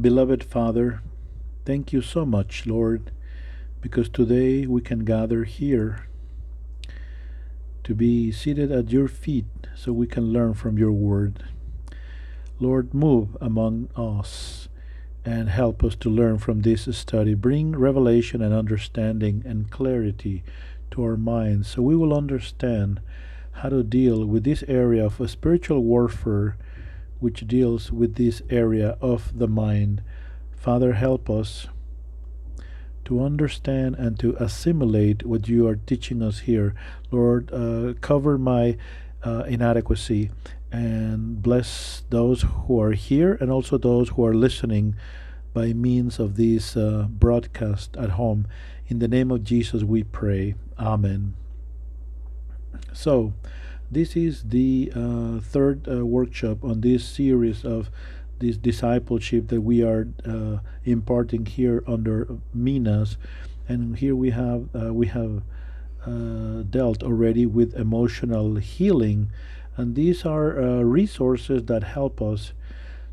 Beloved Father, thank you so much, Lord, because today we can gather here to be seated at your feet so we can learn from your word. Lord, move among us and help us to learn from this study. Bring revelation and understanding and clarity to our minds so we will understand how to deal with this area of spiritual warfare which deals with this area of the mind. Father, help us to understand and to assimilate what you are teaching us here. Lord, uh, cover my uh, inadequacy and bless those who are here and also those who are listening by means of this uh, broadcast at home. In the name of Jesus, we pray. Amen. So, this is the uh, third uh, workshop on this series of this discipleship that we are uh, imparting here under Minas, and here we have uh, we have uh, dealt already with emotional healing, and these are uh, resources that help us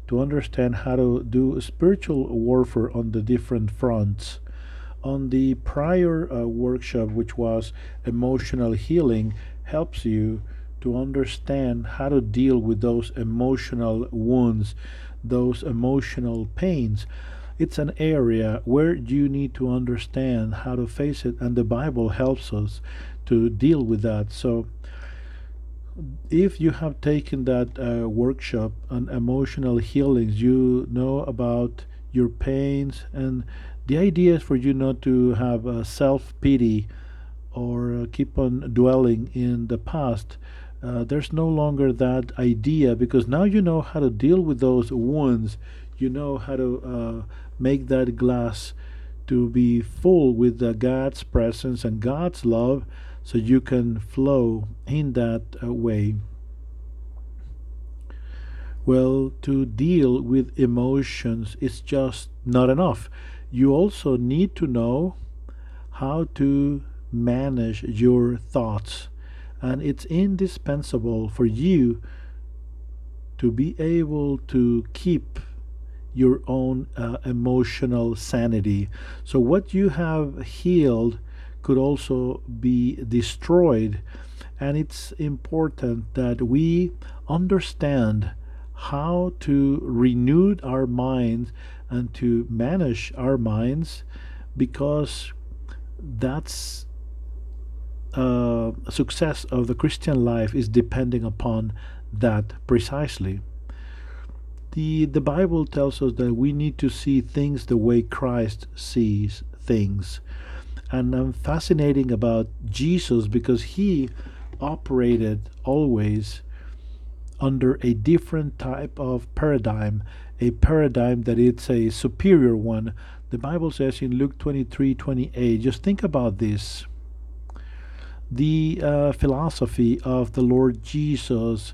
to understand how to do spiritual warfare on the different fronts. On the prior uh, workshop, which was emotional healing, helps you to understand how to deal with those emotional wounds those emotional pains. It's an area where you need to understand how to face it, and the Bible helps us to deal with that. So, if you have taken that uh, workshop on emotional healings, you know about your pains, and the idea is for you not to have a self pity or uh, keep on dwelling in the past uh, there's no longer that idea because now you know how to deal with those wounds. You know how to uh, make that glass to be full with uh, God's presence and God's love so you can flow in that uh, way. Well, to deal with emotions is just not enough. You also need to know how to manage your thoughts and it's indispensable for you to be able to keep your own uh, emotional sanity. So, what you have healed could also be destroyed, and it's important that we understand how to renew our minds and to manage our minds because that's uh, success of the Christian life is depending upon that precisely. The, the Bible tells us that we need to see things the way Christ sees things. And I'm fascinating about Jesus because he operated always under a different type of paradigm, a paradigm that it's a superior one. The Bible says in Luke 23 28, just think about this the uh, philosophy of the Lord Jesus,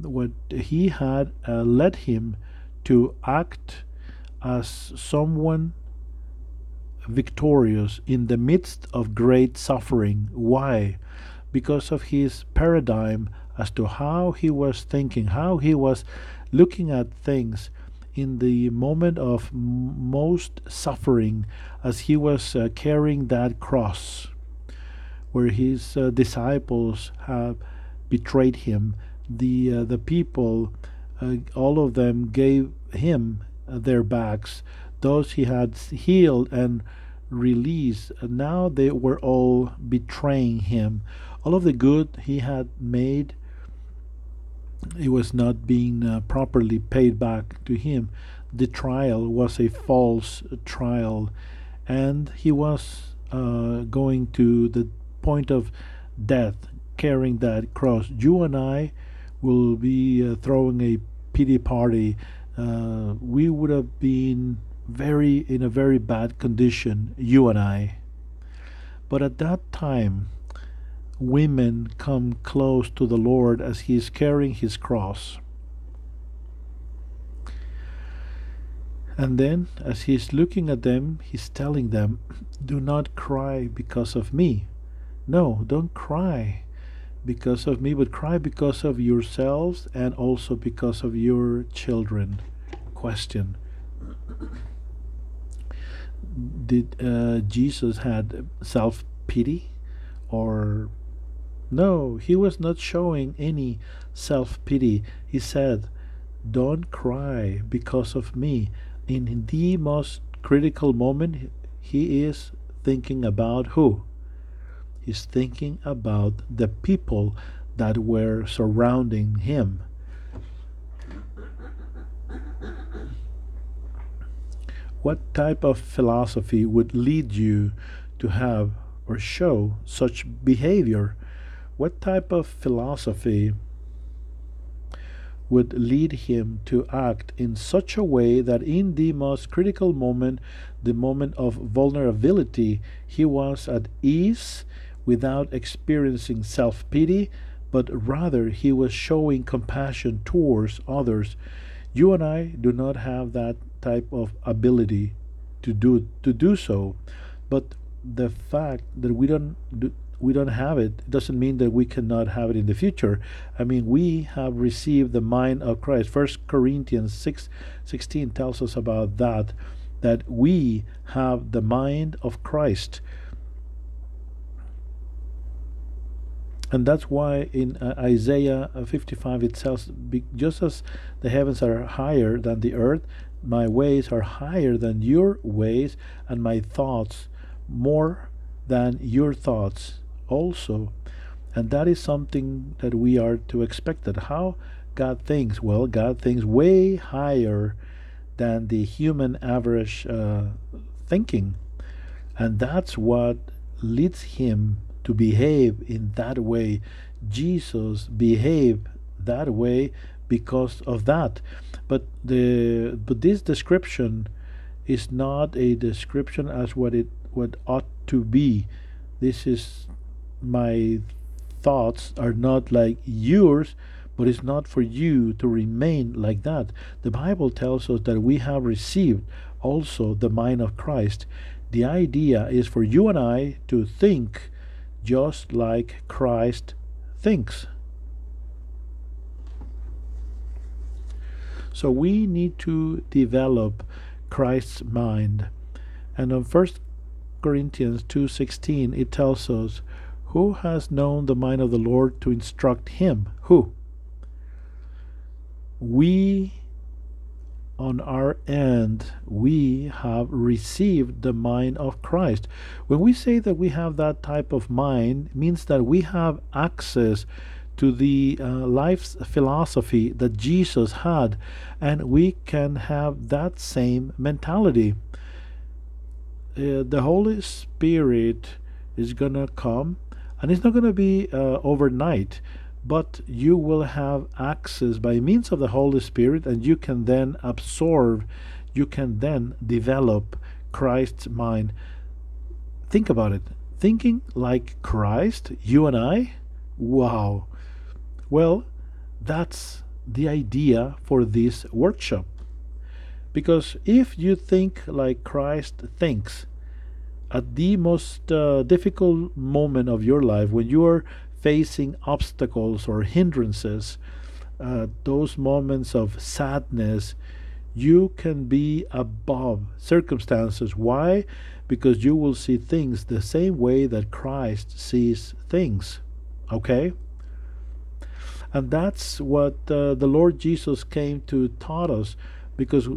what he had uh, led him to act as someone victorious in the midst of great suffering. Why? Because of his paradigm as to how he was thinking, how he was looking at things in the moment of most suffering as he was uh, carrying that cross where his uh, disciples have betrayed him. The uh, the people, uh, all of them gave him their backs. Those he had healed and released, now they were all betraying him. All of the good he had made, it was not being uh, properly paid back to him. The trial was a false trial, and he was uh, going to the point of death carrying that cross. You and I will be uh, throwing a pity party. Uh, we would have been very in a very bad condition, you and I. But at that time, women come close to the Lord as he is carrying his cross. And then, as he is looking at them, he's telling them, Do not cry because of me. No, don't cry because of me, but cry because of yourselves and also because of your children. Question Did uh, Jesus had self pity, or no? He was not showing any self pity. He said, "Don't cry because of me." In the most critical moment, he is thinking about who? He's thinking about the people that were surrounding him. What type of philosophy would lead you to have or show such behavior? What type of philosophy would lead him to act in such a way that in the most critical moment, the moment of vulnerability, he was at ease without experiencing self pity, but rather he was showing compassion towards others. You and I do not have that type of ability to do to do so, but the fact that we don't do, we don't have it doesn't mean that we cannot have it in the future. I mean, we have received the mind of Christ. First Corinthians 6 16 tells us about that, that we have the mind of Christ. And that's why in uh, Isaiah 55 it says, just as the heavens are higher than the earth, my ways are higher than your ways, and my thoughts more than your thoughts also. And that is something that we are to expect that how God thinks. Well, God thinks way higher than the human average uh, thinking. And that's what leads him to behave in that way. Jesus behaved that way because of that. But the but this description is not a description as what it what ought to be. This is my thoughts are not like yours, but it's not for you to remain like that. The Bible tells us that we have received also the mind of Christ. The idea is for you and I to think just like Christ thinks. So we need to develop Christ's mind. And on 1 Corinthians 2:16 it tells us who has known the mind of the Lord to instruct him? Who? We, on our end, we have received the mind of Christ. When we say that we have that type of mind, means that we have access to the uh, life's philosophy that Jesus had, and we can have that same mentality. Uh, the Holy Spirit is going to come and it's not going to be uh, overnight but you will have access by means of the holy spirit and you can then absorb you can then develop christ's mind. Think about it. Thinking like christ you and i? Wow. Well that's the idea for this workshop. Because if you think like christ thinks at the most uh, difficult moment of your life, when you are facing obstacles or hindrances, uh, those moments of sadness, you can be above circumstances. Why? Because you will see things the same way that Christ sees things. Okay? And that's what uh, the Lord Jesus came to taught us because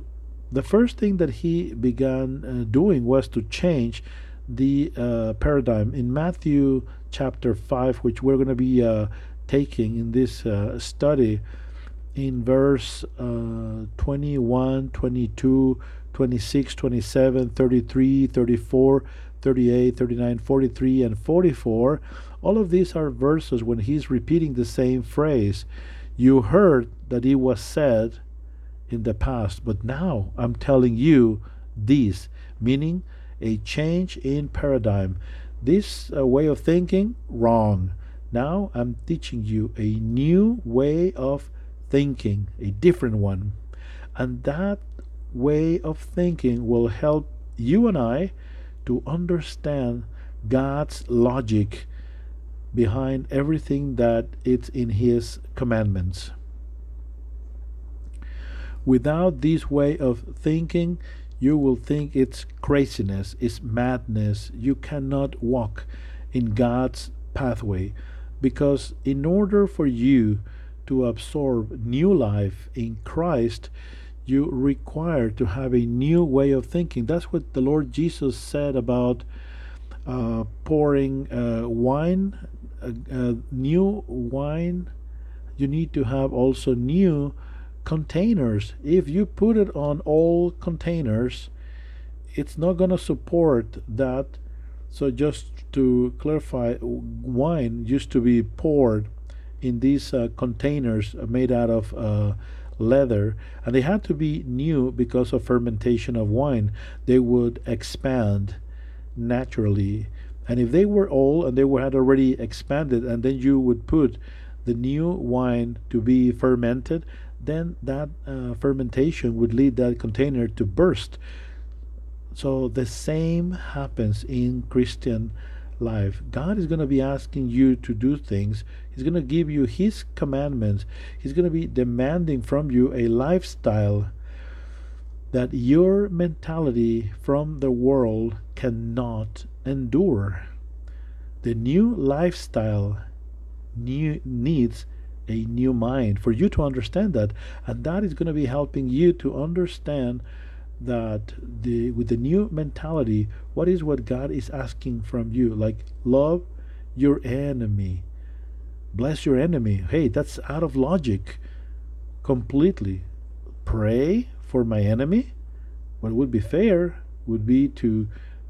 the first thing that he began uh, doing was to change the uh, paradigm in Matthew chapter 5, which we're going to be uh, taking in this uh, study in verse uh, 21, 22, 26, 27, 33, 34, 38, 39, 43, and 44. All of these are verses when he's repeating the same phrase. You heard that it was said in the past, but now I'm telling you this, meaning a change in paradigm. This uh, way of thinking, wrong. Now I'm teaching you a new way of thinking, a different one. And that way of thinking will help you and I to understand God's logic behind everything that it's in his commandments. Without this way of thinking, you will think it's craziness, it's madness. You cannot walk in God's pathway because in order for you to absorb new life in Christ, you require to have a new way of thinking. That's what the Lord Jesus said about uh, pouring uh, wine, uh, uh new wine. You need to have also new containers. If you put it on all containers, it's not going to support that. So, just to clarify, wine used to be poured in these uh, containers made out of uh, leather, and they had to be new because of fermentation of wine. They would expand naturally. And if they were old and they were had already expanded, and then you would put the new wine to be fermented, then that uh, fermentation would lead that container to burst. So the same happens in Christian life. God is going to be asking you to do things. He's going to give you His commandments. He's going to be demanding from you a lifestyle that your mentality from the world cannot endure. The new lifestyle new, needs a new mind for you to understand that. And that is going to be helping you to understand that the with the new mentality, what is what God is asking from you? Like love your enemy. Bless your enemy. Hey, that's out of logic completely. Pray for my enemy. What would be fair would be to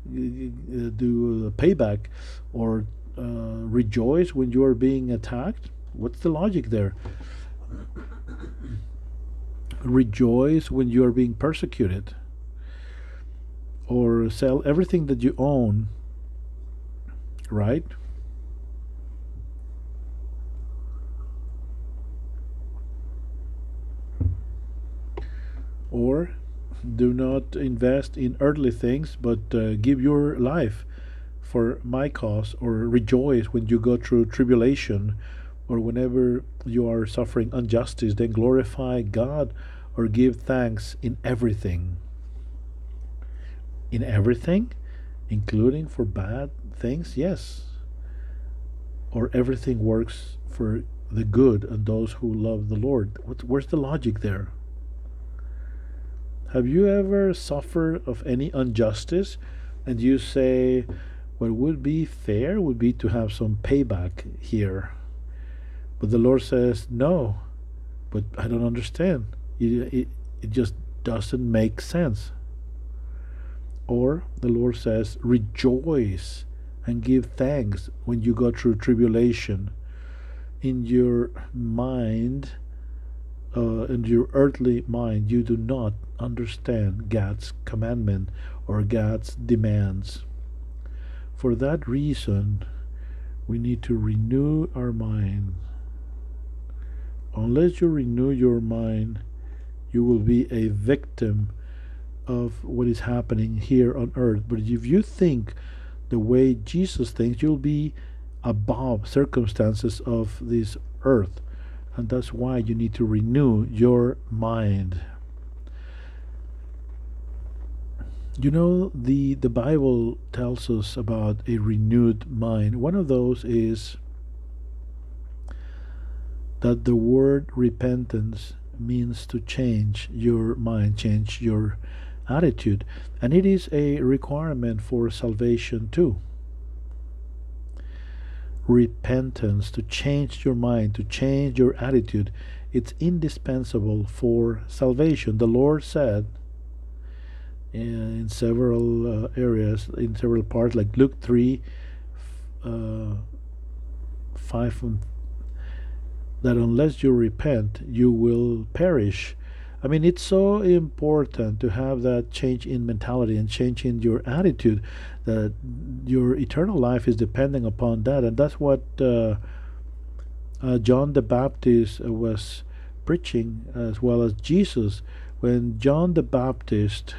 uh, do a payback or uh, rejoice when you are being attacked. What's the logic there? rejoice when you are being persecuted or sell everything that you own, right? Or do not invest in earthly things, but uh, give your life for my cause, or rejoice when you go through tribulation, or whenever you are suffering injustice, then glorify God or give thanks in everything in everything, including for bad things? Yes. Or everything works for the good and those who love the Lord. What, where's the logic there? Have you ever suffered of any injustice and you say, what would be fair would be to have some payback here? But the Lord says, no, but I don't understand. It, it, it just doesn't make sense. Or the Lord says, rejoice and give thanks when you go through tribulation. In your mind, uh, in your earthly mind, you do not understand God's commandment or God's demands. For that reason, we need to renew our mind. Unless you renew your mind, you will be a victim of what is happening here on earth. But if you think the way Jesus thinks, you'll be above circumstances of this earth. And that's why you need to renew your mind. You know, the, the Bible tells us about a renewed mind. One of those is that the word repentance means to change your mind, change your attitude, and it is a requirement for salvation too. Repentance, to change your mind, to change your attitude, it's indispensable for salvation. The Lord said in several uh, areas, in several parts, like Luke 3 uh, 5 that unless you repent, you will perish. I mean, it's so important to have that change in mentality and change in your attitude that your eternal life is depending upon that. And that's what uh, uh, John the Baptist was preaching, as well as Jesus. When John the Baptist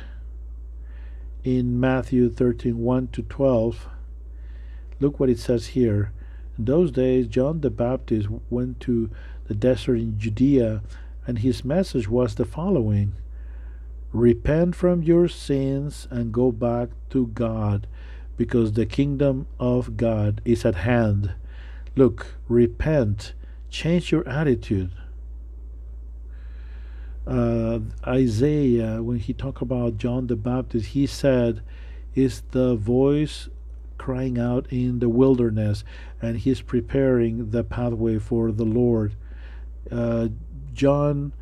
in Matthew 13 1 to 12, look what it says here. In those days, John the Baptist went to the desert in Judea And his message was the following Repent from your sins and go back to God because the kingdom of God is at hand. Look, repent, change your attitude. Uh, Isaiah, when he talked about John the Baptist, he said, Is the voice crying out in the wilderness, and he's preparing the pathway for the Lord. Uh, John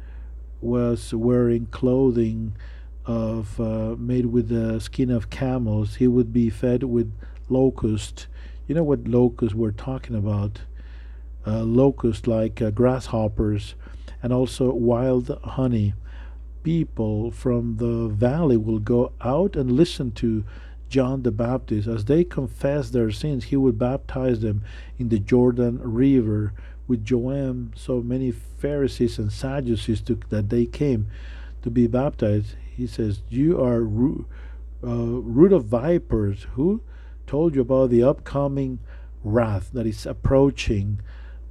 was wearing clothing of uh, made with the skin of camels. He would be fed with locust. You know what locusts we're talking about? Uh, locusts like uh, grasshoppers, and also wild honey. People from the valley will go out and listen to John the Baptist. As they confessed their sins, he would baptize them in the Jordan River with Joam. So many Pharisees and Sadducees took that they came to be baptized. He says, You are root, uh, root of vipers. Who told you about the upcoming wrath that is approaching?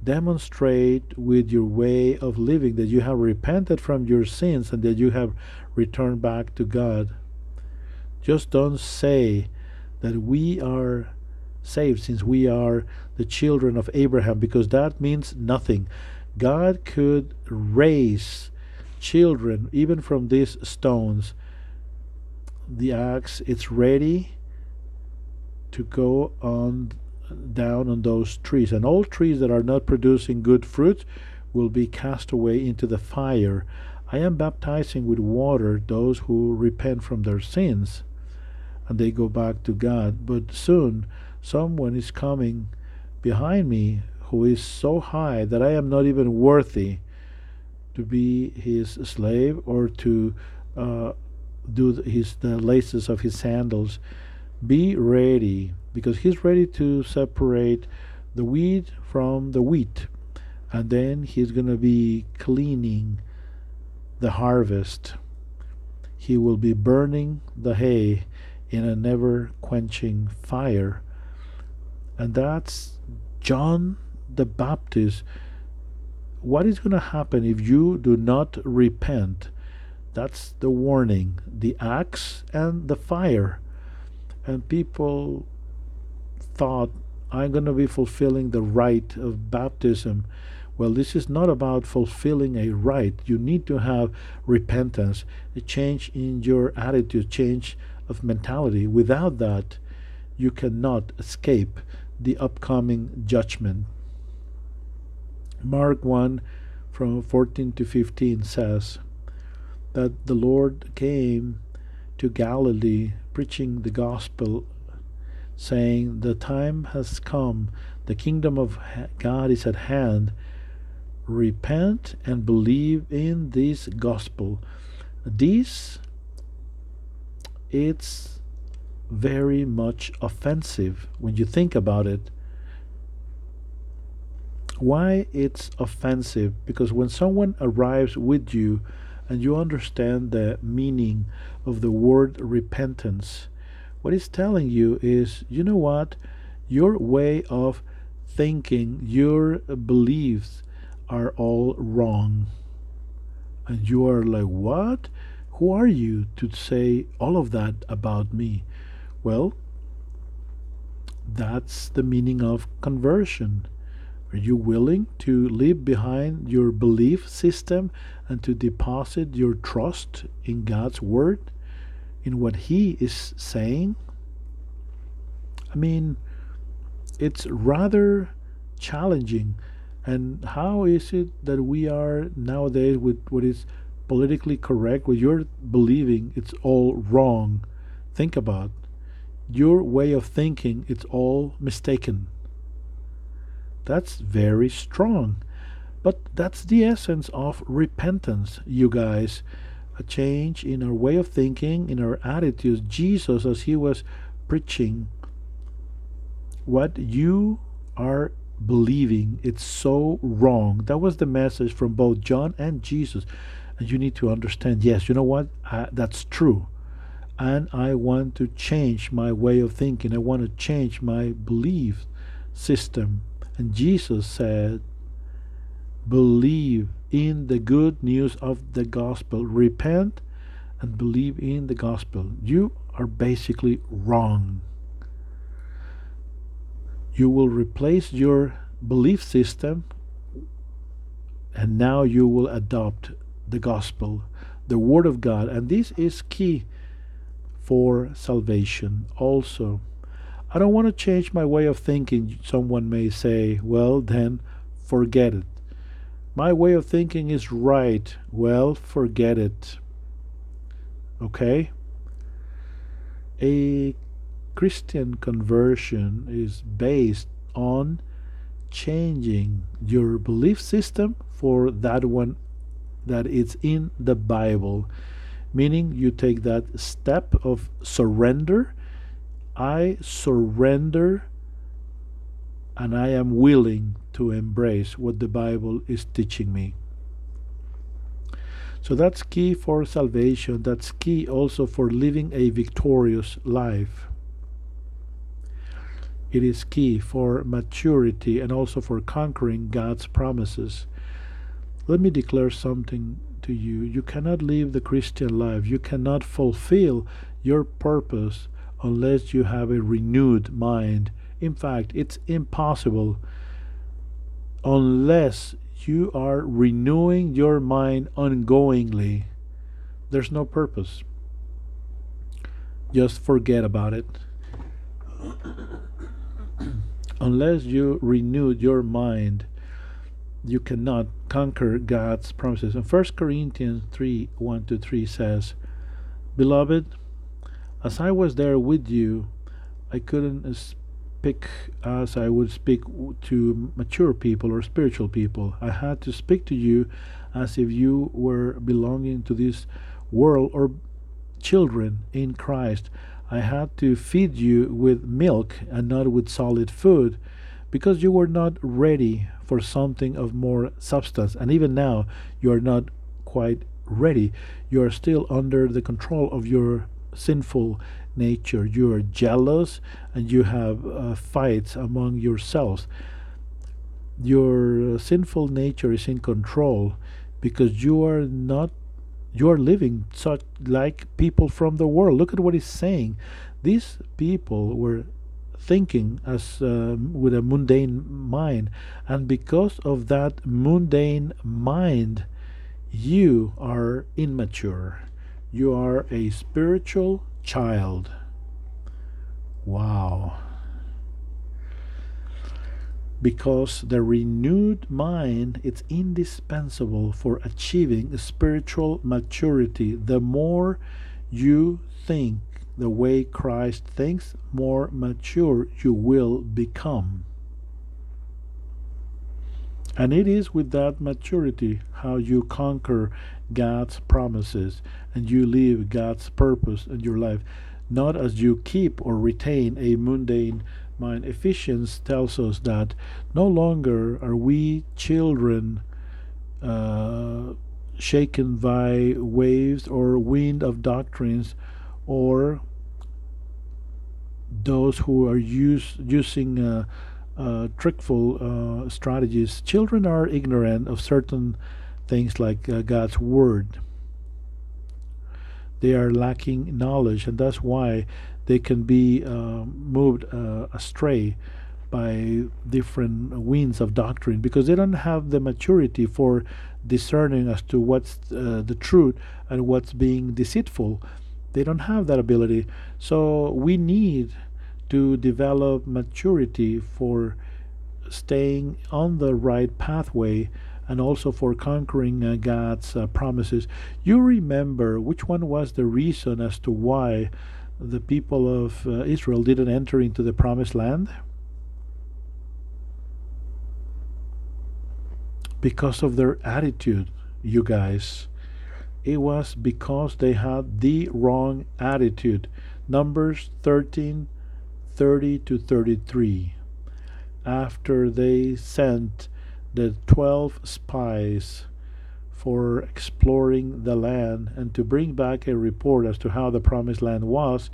Demonstrate with your way of living that you have repented from your sins and that you have returned back to God. Just don't say that we are saved since we are the children of Abraham because that means nothing. God could raise children even from these stones. The axe it's ready to go on down on those trees and all trees that are not producing good fruit will be cast away into the fire. I am baptizing with water those who repent from their sins and they go back to God. But soon someone is coming behind me who is so high that I am not even worthy to be his slave or to uh, do his the laces of his sandals. Be ready because he's ready to separate the wheat from the wheat, and then he's going to be cleaning the harvest. He will be burning the hay in a never quenching fire. And that's John the Baptist. What is going to happen if you do not repent? That's the warning the axe and the fire. And people thought, I'm going to be fulfilling the rite of baptism. Well, this is not about fulfilling a rite. You need to have repentance, a change in your attitude, change of mentality. Without that, you cannot escape the upcoming judgment. Mark 1 from 14 to 15 says that the Lord came to Galilee preaching the gospel, saying, The time has come, the kingdom of God is at hand. Repent and believe in this gospel. This it's very much offensive when you think about it. Why it's offensive? Because when someone arrives with you and you understand the meaning of the word repentance, what it's telling you is, you know what? Your way of thinking, your beliefs are all wrong. And you are like, what? Who are you to say all of that about me? Well, that's the meaning of conversion. Are you willing to leave behind your belief system and to deposit your trust in God's Word, in what He is saying? I mean, it's rather challenging. And how is it that we are nowadays with what is politically correct, what you're believing, it's all wrong. Think about your way of thinking, it's all mistaken. That's very strong. But that's the essence of repentance, you guys. A change in our way of thinking, in our attitudes. Jesus, as he was preaching, what you are believing, it's so wrong. That was the message from both John and Jesus. And you need to understand yes, you know what? I, that's true. And I want to change my way of thinking. I want to change my belief system. And Jesus said, Believe in the good news of the gospel. Repent and believe in the gospel. You are basically wrong. You will replace your belief system and now you will adopt the gospel, the word of God. And this is key for salvation also. I don't want to change my way of thinking. Someone may say, well, then forget it. My way of thinking is right. Well, forget it. Okay? A Christian conversion is based on changing your belief system for that one that is in the Bible. Meaning you take that step of surrender. I surrender and I am willing to embrace what the Bible is teaching me. So that's key for salvation. That's key also for living a victorious life. It is key for maturity and also for conquering God's promises. Let me declare something to you. You cannot live the Christian life, you cannot fulfill your purpose unless you have a renewed mind. In fact, it's impossible unless you are renewing your mind ongoingly. There's no purpose. Just forget about it. unless you renewed your mind, you cannot conquer God's promises. And 1 Corinthians 3 1 to 3 says, Beloved, as I was there with you, I couldn't speak as I would speak to mature people or spiritual people. I had to speak to you as if you were belonging to this world or children in Christ. I had to feed you with milk and not with solid food because you were not ready for something of more substance. And even now, you are not quite ready. You are still under the control of your sinful nature. You are jealous and you have uh, fights among yourselves. Your sinful nature is in control because you are not you are living such like people from the world. Look at what he's saying. These people were thinking as uh, with a mundane mind, and because of that mundane mind, you are immature. You are a spiritual child. Wow because the renewed mind is indispensable for achieving spiritual maturity. The more you think the way Christ thinks, more mature you will become. And it is with that maturity how you conquer God's promises and you live God's purpose in your life, not as you keep or retain a mundane mind. Ephesians tells us that no longer are we children uh, shaken by waves or wind of doctrines or those who are use, using uh, uh, trickful uh, strategies. Children are ignorant of certain things like uh, God's word. They are lacking knowledge, and that's why they can be uh, moved astray by different winds of doctrine because they don't have the maturity for discerning as to what's uh, the truth and what's being deceitful. They don't have that ability. So we need to develop maturity for staying on the right pathway and also for conquering uh, God's uh, promises. You remember which one was the reason as to why the people of uh, Israel didn't enter into the promised land? Because of their attitude, you guys. It was because they had the wrong attitude. Numbers 13 30 to 33. After they sent the 12 spies for exploring the land and to bring back a report as to how the promised land was,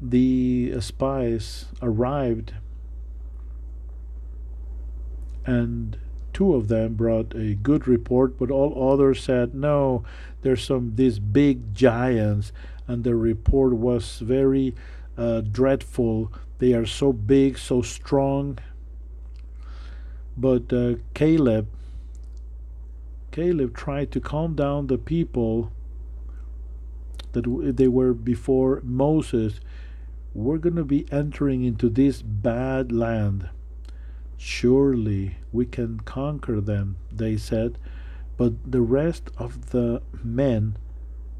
the spies arrived and two of them brought a good report, but all others said, no, there's some these big giants, and the report was very uh, dreadful. They are so big, so strong. But uh, Caleb, Caleb tried to calm down the people that they were before Moses. We're going to be entering into this bad land. Surely we can conquer them, they said. But the rest of the men,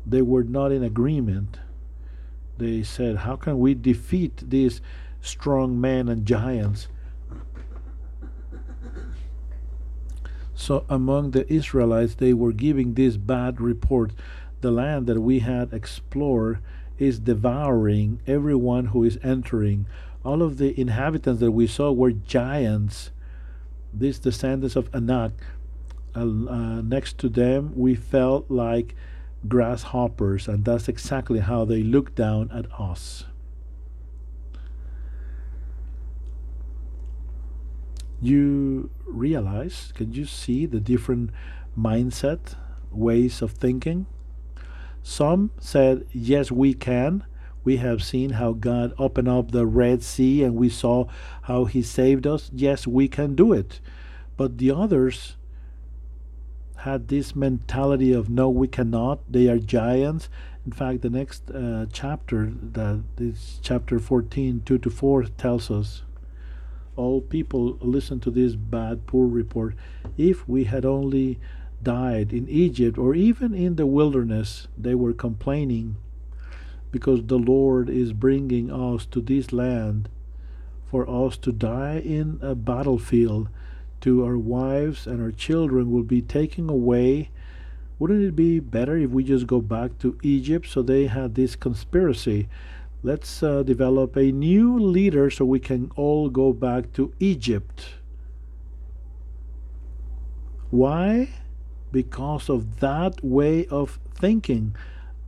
they were not in agreement. They said, How can we defeat these strong men and giants? So among the Israelites, they were giving this bad report. The land that we had explored is devouring everyone who is entering. All of the inhabitants that we saw were giants. These descendants of Anak. Uh, uh, next to them, we felt like grasshoppers, and that's exactly how they looked down at us. You realize, can you see the different mindset, ways of thinking? Some said, Yes, we can. We have seen how God opened up the Red Sea and we saw how He saved us. Yes, we can do it. But the others had this mentality of no, we cannot. They are giants. In fact, the next uh, chapter, that is chapter 14, 2 to 4, tells us all people listen to this bad, poor report. If we had only died in Egypt or even in the wilderness, they were complaining because the Lord is bringing us to this land for us to die in a battlefield. To our wives and our children will be taken away. Wouldn't it be better if we just go back to Egypt? So they had this conspiracy let's uh, develop a new leader so we can all go back to Egypt. Why? Because of that way of thinking,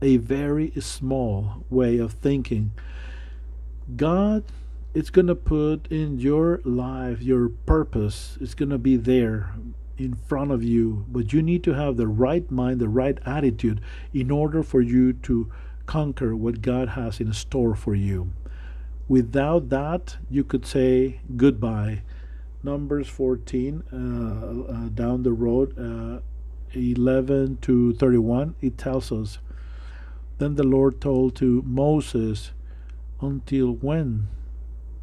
a very small way of thinking. God is going to put in your life your purpose, it's going to be there in front of you, but you need to have the right mind, the right attitude in order for you to conquer what God has in store for you. Without that, you could say goodbye. Numbers 14, uh, uh, down the road, uh, 11 to 31, it tells us Then the Lord told to Moses, Until when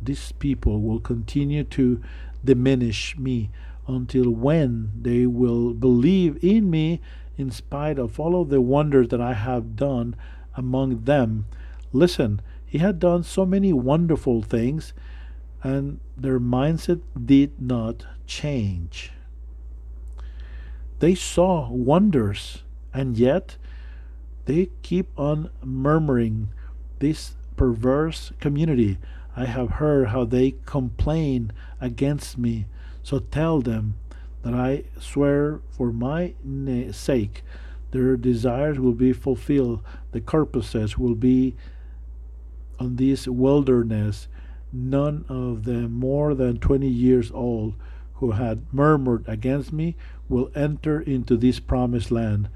these people will continue to diminish me? Until when they will believe in me in spite of all of the wonders that I have done among them. Listen, he had done so many wonderful things, and their mindset did not change. They saw wonders, and yet they keep on murmuring. This perverse community, I have heard how they complain against me. So tell them that I swear for my sake their desires will be fulfilled. The purposes will be on this wilderness. None of them more than 20 years old who had murmured against me will enter into this promised land.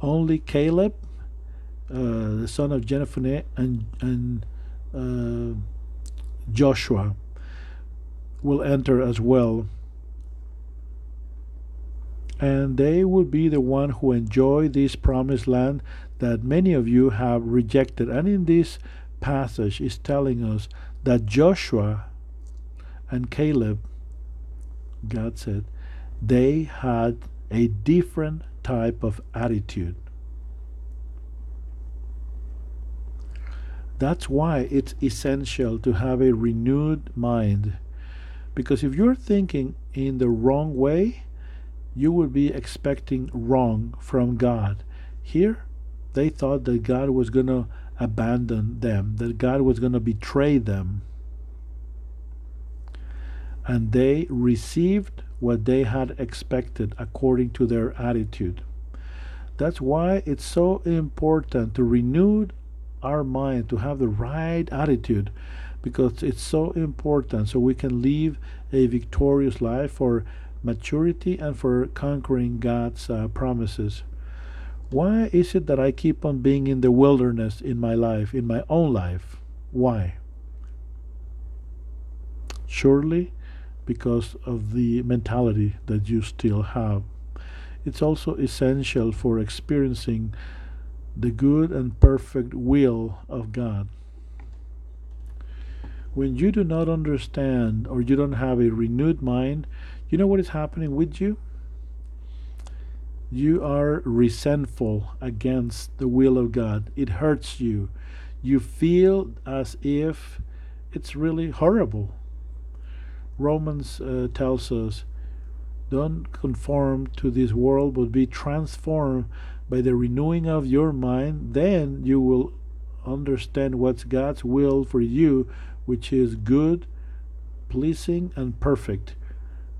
Only Caleb, the son of Jephunneh, and, and uh, Joshua will enter as well and they will be the one who enjoy this promised land that many of you have rejected. And in this passage is telling us that Joshua and Caleb, God said, they had a different type of attitude. That's why it's essential to have a renewed mind. Because if you're thinking in the wrong way, you would be expecting wrong from God. Here, they thought that God was going to abandon them, that God was going to betray them. And they received what they had expected according to their attitude. That's why it's so important to renew our mind, to have the right attitude, because it's so important so we can live a victorious life for maturity and for conquering God's uh, promises. Why is it that I keep on being in the wilderness in my life, in my own life? Why? Surely because of the mentality that you still have. It's also essential for experiencing the good and perfect will of God. When you do not understand or you don't have a renewed mind, you know what is happening with you? You are resentful against the will of God. It hurts you. You feel as if it's really horrible Romans uh, tells us, don't conform to this world, but be transformed by the renewing of your mind. Then you will understand what's God's will for you, which is good, pleasing, and perfect.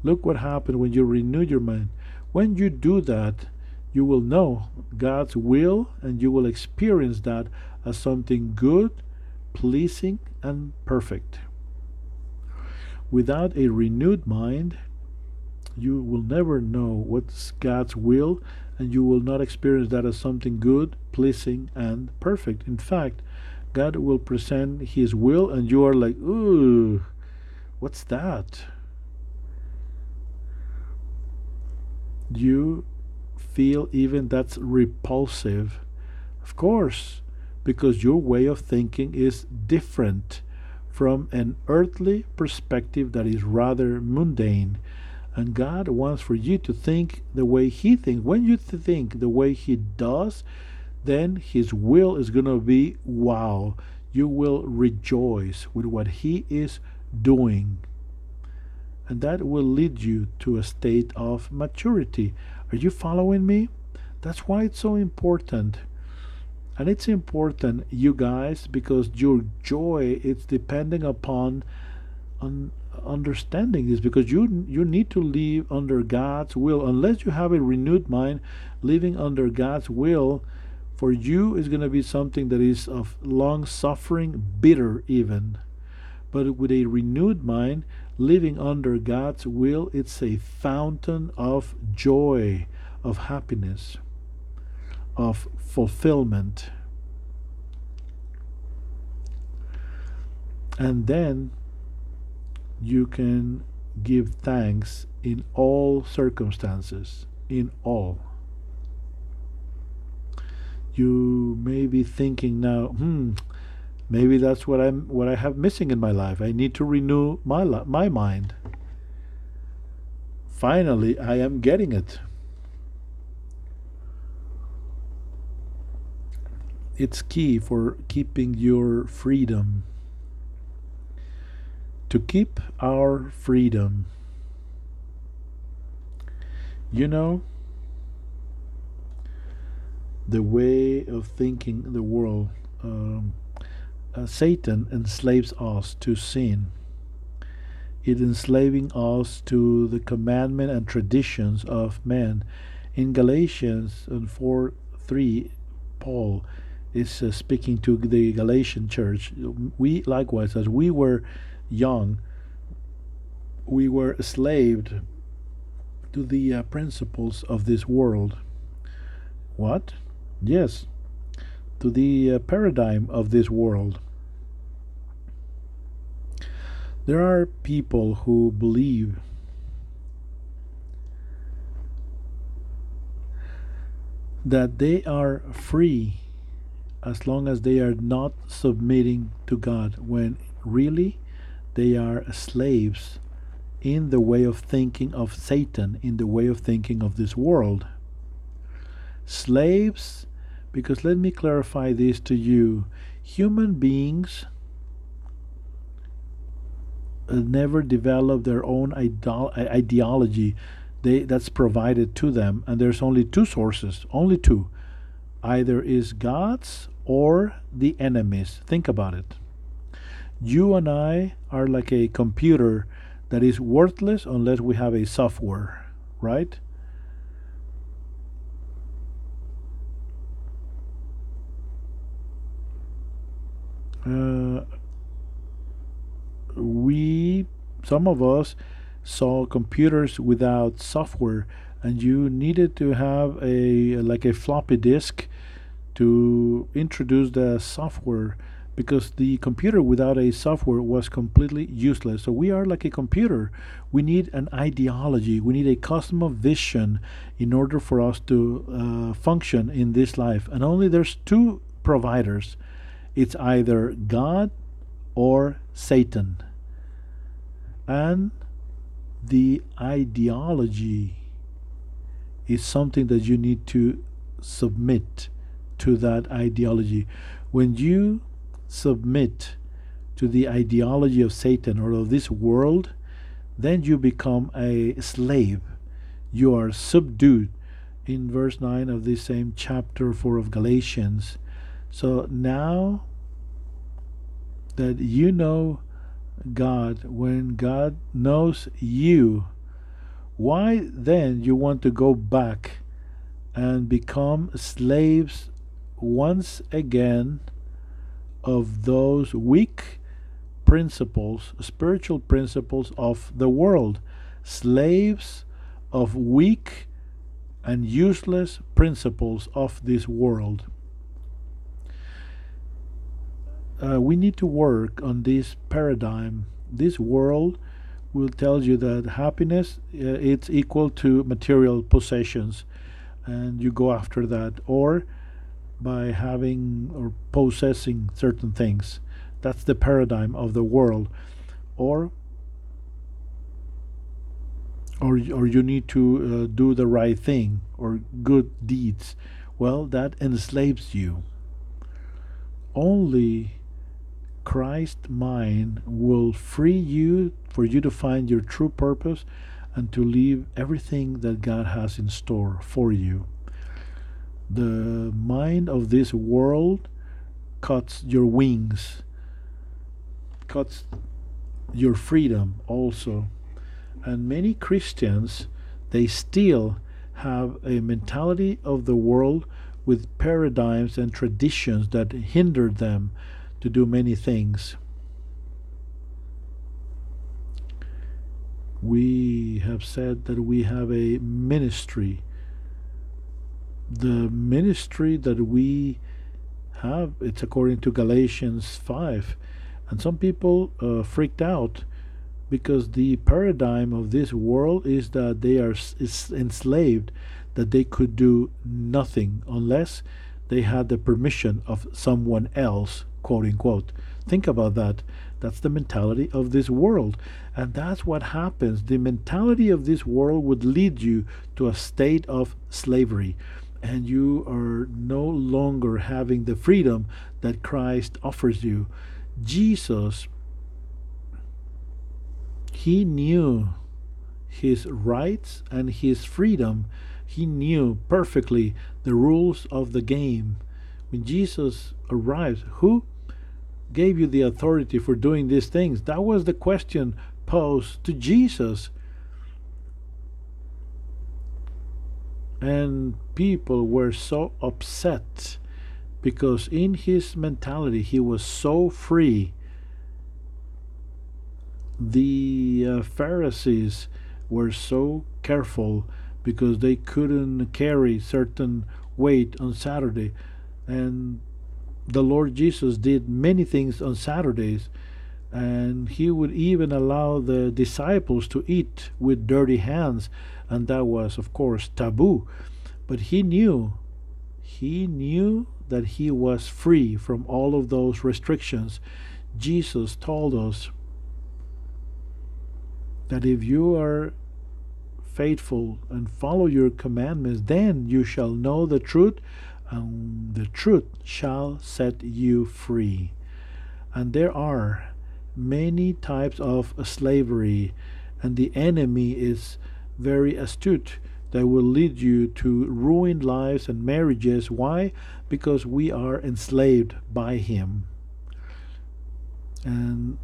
Look what happened when you renew your mind. When you do that, you will know God's will and you will experience that as something good, pleasing, and perfect. Without a renewed mind, you will never know what's God's will, and you will not experience that as something good, pleasing, and perfect. In fact, God will present His will, and you are like, ooh, what's that? You feel even that's repulsive. Of course, because your way of thinking is different from an earthly perspective that is rather mundane. And God wants for you to think the way He thinks. When you think the way He does, then His will is going to be wow. You will rejoice with what He is doing. And that will lead you to a state of maturity. Are you following me? That's why it's so important and it's important you guys because your joy it's depending upon un- understanding this because you you need to live under God's will unless you have a renewed mind living under God's will for you is going to be something that is of long suffering bitter even but with a renewed mind living under God's will it's a fountain of joy of happiness of fulfillment. And then you can give thanks in all circumstances, in all. You may be thinking now, hmm, maybe that's what I'm what I have missing in my life. I need to renew my my mind. Finally, I am getting it. it's key for keeping your freedom. To keep our freedom. You know, the way of thinking the world, um, uh, Satan enslaves us to sin. It enslaving us to the commandment and traditions of men. In Galatians 4 3, Paul is uh, speaking to the Galatian church. We likewise, as we were young, we were enslaved to the uh, principles of this world. What? Yes, to the uh, paradigm of this world. There are people who believe that they are free as long as they are not submitting to God, when really they are slaves in the way of thinking of Satan, in the way of thinking of this world. Slaves, because let me clarify this to you human beings uh, never develop their own ideology they, that's provided to them, and there's only two sources, only two either is God's or the enemy's. Think about it. You and I are like a computer that is worthless unless we have a software, right? Uh, we, some of us, saw computers without software and you needed to have a like a floppy disk to introduce the software because the computer without a software was completely useless. So we are like a computer. We need an ideology. We need a cosmo vision in order for us to uh, function in this life. And only there's two providers. It's either God or Satan. And the ideology is something that you need to submit to that ideology. When you submit to the ideology of Satan or of this world, then you become a slave. You are subdued in verse 9 of this same chapter 4 of Galatians. So now that you know God, when God knows you, why then you want to go back and become slaves once again of those weak principles, spiritual principles of the world, slaves of weak and useless principles of this world. Uh, we need to work on this paradigm. This world will tell you that happiness uh, it's equal to material possessions, and you go after that, or by having or possessing certain things. That's the paradigm of the world. Or or, or you need to uh, do the right thing or good deeds. Well, that enslaves you. Only Christ mind will free you for you to find your true purpose and to live everything that God has in store for you the mind of this world cuts your wings, cuts your freedom also. And many Christians, they still have a mentality of the world with paradigms and traditions that hinder them to do many things. We have said that we have a ministry the ministry that we have it's according to galatians 5 and some people uh, freaked out because the paradigm of this world is that they are enslaved that they could do nothing unless they had the permission of someone else quote unquote. Think about that. That's the mentality of this world. And that's what happens. The mentality of this world would lead you to a state of slavery and you are no longer having the freedom that Christ offers you. Jesus, he knew his rights and his freedom. He knew perfectly the rules of the game. When Jesus arrived, who gave you the authority for doing these things? That was the question posed to Jesus. And people were so upset because in his mentality he was so free. The uh, pharisees were so careful because they couldn't carry certain weight on saturday. And the lord jesus did many things on saturdays and he would even allow the disciples to eat with dirty hands and that was of course taboo. But he knew he knew that he was free from all of those restrictions. Jesus told us that if you are faithful and follow your commandments then you shall know the truth and the truth shall set you free. And there are many types of slavery, and the enemy is very astute that will lead you to ruined lives and marriages. Why? Because we are enslaved by him. And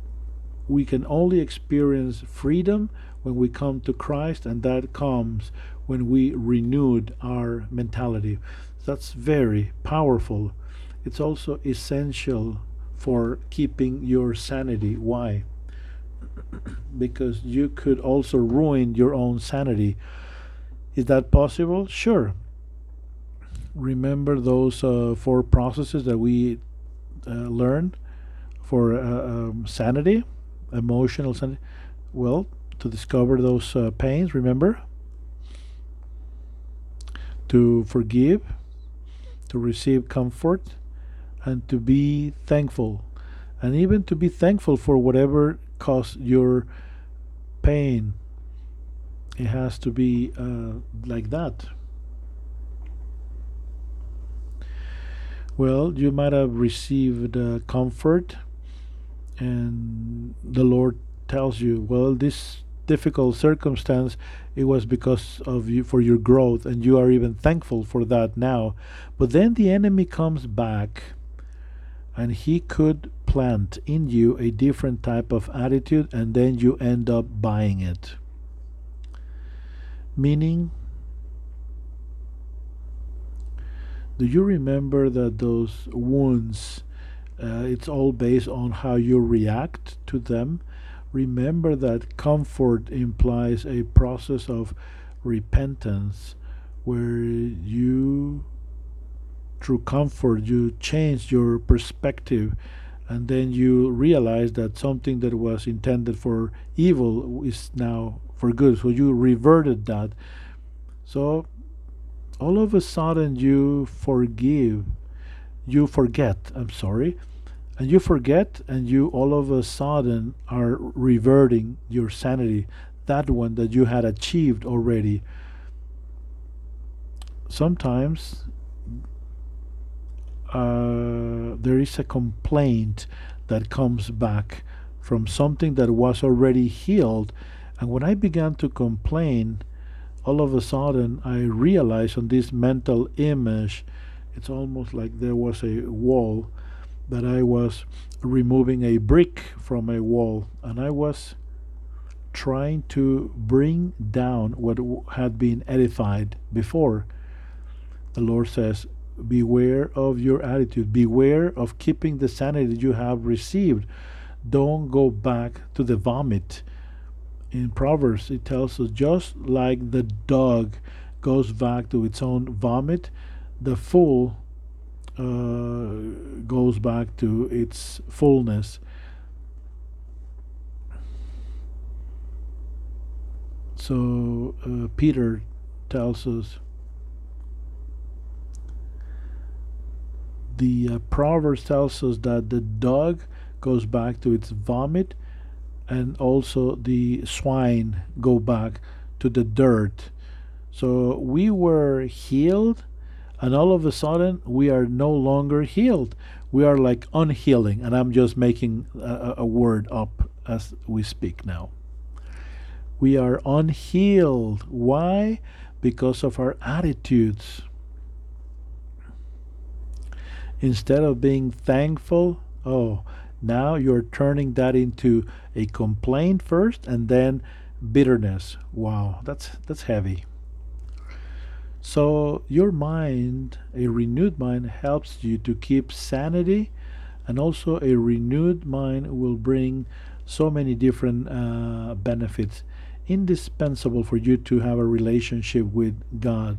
we can only experience freedom when we come to Christ, and that comes when we renewed our mentality. That's very powerful. It's also essential for keeping your sanity. Why? Because you could also ruin your own sanity. Is that possible? Sure. Remember those uh, four processes that we uh, learned for uh, um, sanity, emotional sanity? Well, to discover those uh, pains, remember? To forgive, to receive comfort, and to be thankful. And even to be thankful for whatever caused your pain. It has to be uh, like that. Well, you might have received uh, comfort, and the Lord tells you, well, this difficult circumstance it was because of you for your growth and you are even thankful for that now but then the enemy comes back and he could plant in you a different type of attitude and then you end up buying it. Meaning do you remember that those wounds uh, it's all based on how you react to them? Remember that comfort implies a process of repentance where you through comfort you change your perspective and then you realize that something that was intended for evil is now for good. So you reverted that. So all of a sudden you forgive you forget i'm sorry and you forget and you all of a sudden are reverting your sanity that one that you had achieved already. Sometimes uh, there is a complaint that comes back from something that was already healed and when i began to complain all of a sudden i realized on this mental image it's almost like there was a wall that I was removing a brick from a wall and I was trying to bring down what had been edified before. The Lord says, Beware of your attitude, beware of keeping the sanity you have received. Don't go back to the vomit. In Proverbs, it tells us just like the dog goes back to its own vomit, the fool uh, goes back to its fullness. So uh, Peter tells us the uh, Proverbs tells us that the dog goes back to its vomit, and also the swine go back to the dirt. So we were healed and all of a sudden we are no longer healed. We are like unhealing, and I'm just making a, a word up as we speak now. We are unhealed. Why? Because of our attitudes. Instead of being thankful, oh, now you're turning that into a complaint first and then bitterness. Wow, that's that's heavy. So, your mind, a renewed mind, helps you to keep sanity, and also a renewed mind will bring so many different uh, benefits, indispensable for you to have a relationship with God.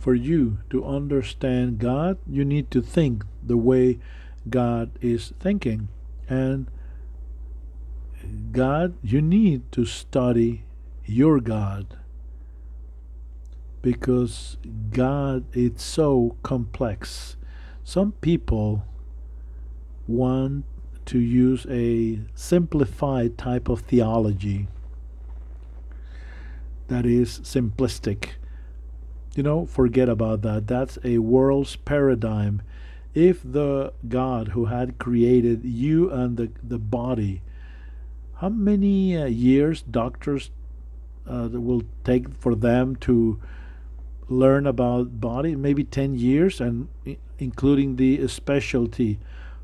For you to understand God, you need to think the way God is thinking. And God, you need to study your God because God is so complex. Some people want to use a simplified type of theology that is simplistic. You know, forget about that. That's a world's paradigm. If the God who had created you and the, the body how many uh, years doctors uh, will take for them to learn about body maybe 10 years and including the specialty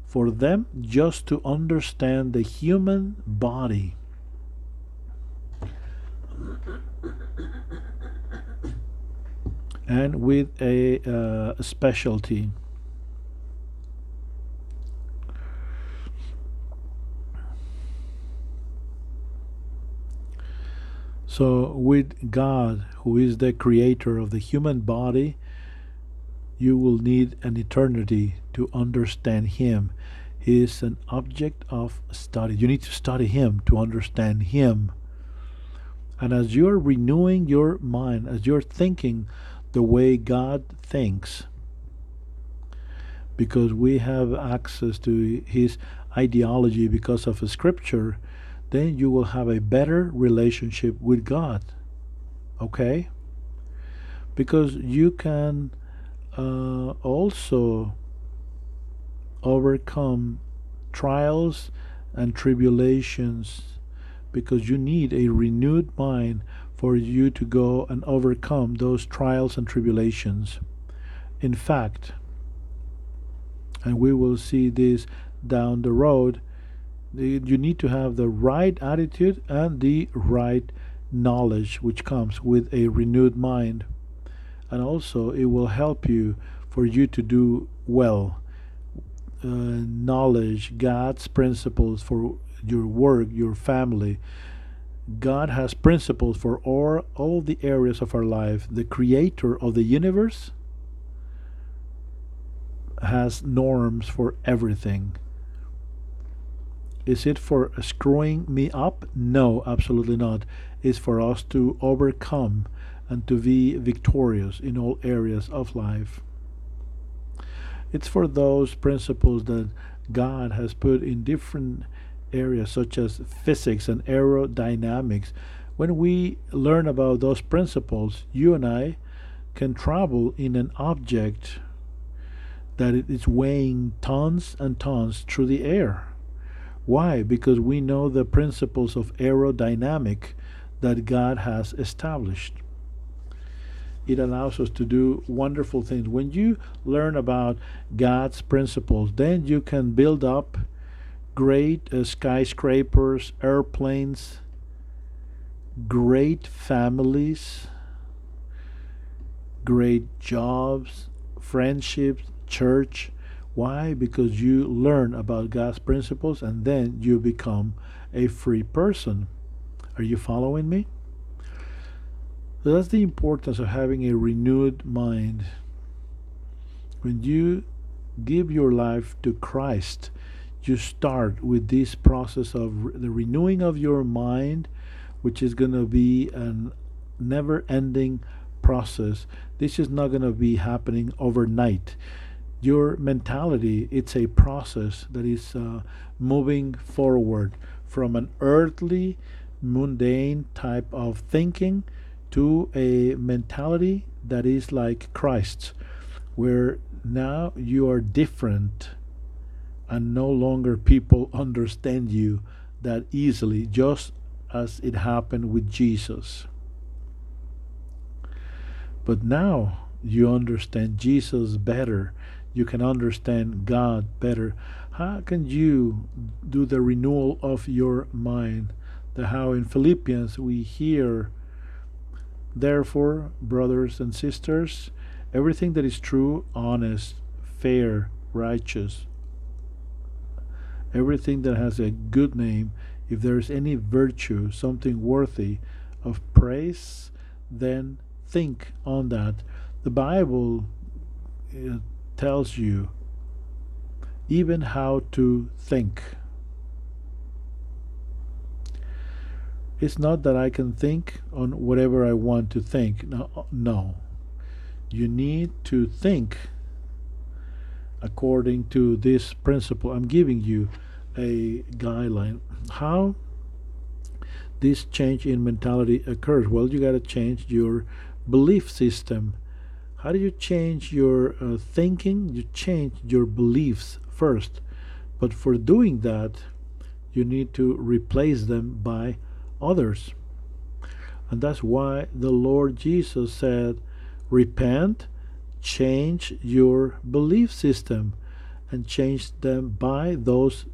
for them just to understand the human body and with a uh, specialty. So, with God, who is the creator of the human body, you will need an eternity to understand Him. He is an object of study. You need to study Him to understand Him. And as you're renewing your mind, as you're thinking the way God thinks, because we have access to His ideology because of a scripture, then you will have a better relationship with God. Okay? Because you can uh, also overcome trials and tribulations because you need a renewed mind for you to go and overcome those trials and tribulations. In fact, and we will see this down the road, you need to have the right attitude and the right knowledge which comes with a renewed mind and also it will help you for you to do well uh, knowledge god's principles for your work your family god has principles for all, all the areas of our life the creator of the universe has norms for everything is it for screwing me up? No, absolutely not. It's for us to overcome and to be victorious in all areas of life. It's for those principles that God has put in different areas, such as physics and aerodynamics. When we learn about those principles, you and I can travel in an object that is weighing tons and tons through the air. Why? Because we know the principles of aerodynamic that God has established. It allows us to do wonderful things. When you learn about God's principles, then you can build up great uh, skyscrapers, airplanes, great families, great jobs, friendships, church, why? Because you learn about God's principles and then you become a free person. Are you following me? So that's the importance of having a renewed mind. When you give your life to Christ, you start with this process of re- the renewing of your mind, which is going to be a never ending process. This is not going to be happening overnight your mentality it's a process that is uh, moving forward from an earthly mundane type of thinking to a mentality that is like Christ's where now you are different and no longer people understand you that easily just as it happened with Jesus but now you understand Jesus better you can understand God better. How can you do the renewal of your mind? The how in Philippians we hear, therefore, brothers and sisters, everything that is true, honest, fair, righteous, everything that has a good name, if there is any virtue, something worthy of praise, then think on that. The Bible uh, tells you even how to think. It's not that I can think on whatever I want to think. No, no. You need to think according to this principle. I'm giving you a guideline. How this change in mentality occurs? Well, you got to change your belief system how do you change your uh, thinking? You change your beliefs first. But for doing that, you need to replace them by others. And that's why the Lord Jesus said, Repent, change your belief system, and change them by those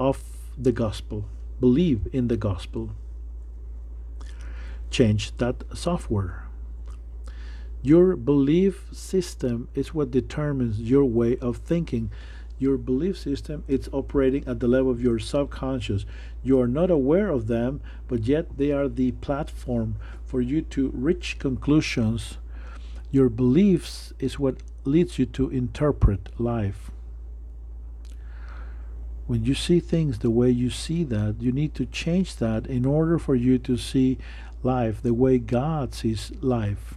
of the gospel. Believe in the gospel. Change that software Your belief system is what determines your way of thinking. Your belief system is operating at the level of your subconscious. You are not aware of them, but yet they are the platform for you to reach conclusions. Your beliefs is what leads you to interpret life. When you see things the way you see that, you need to change that in order for you to see life the way God sees life.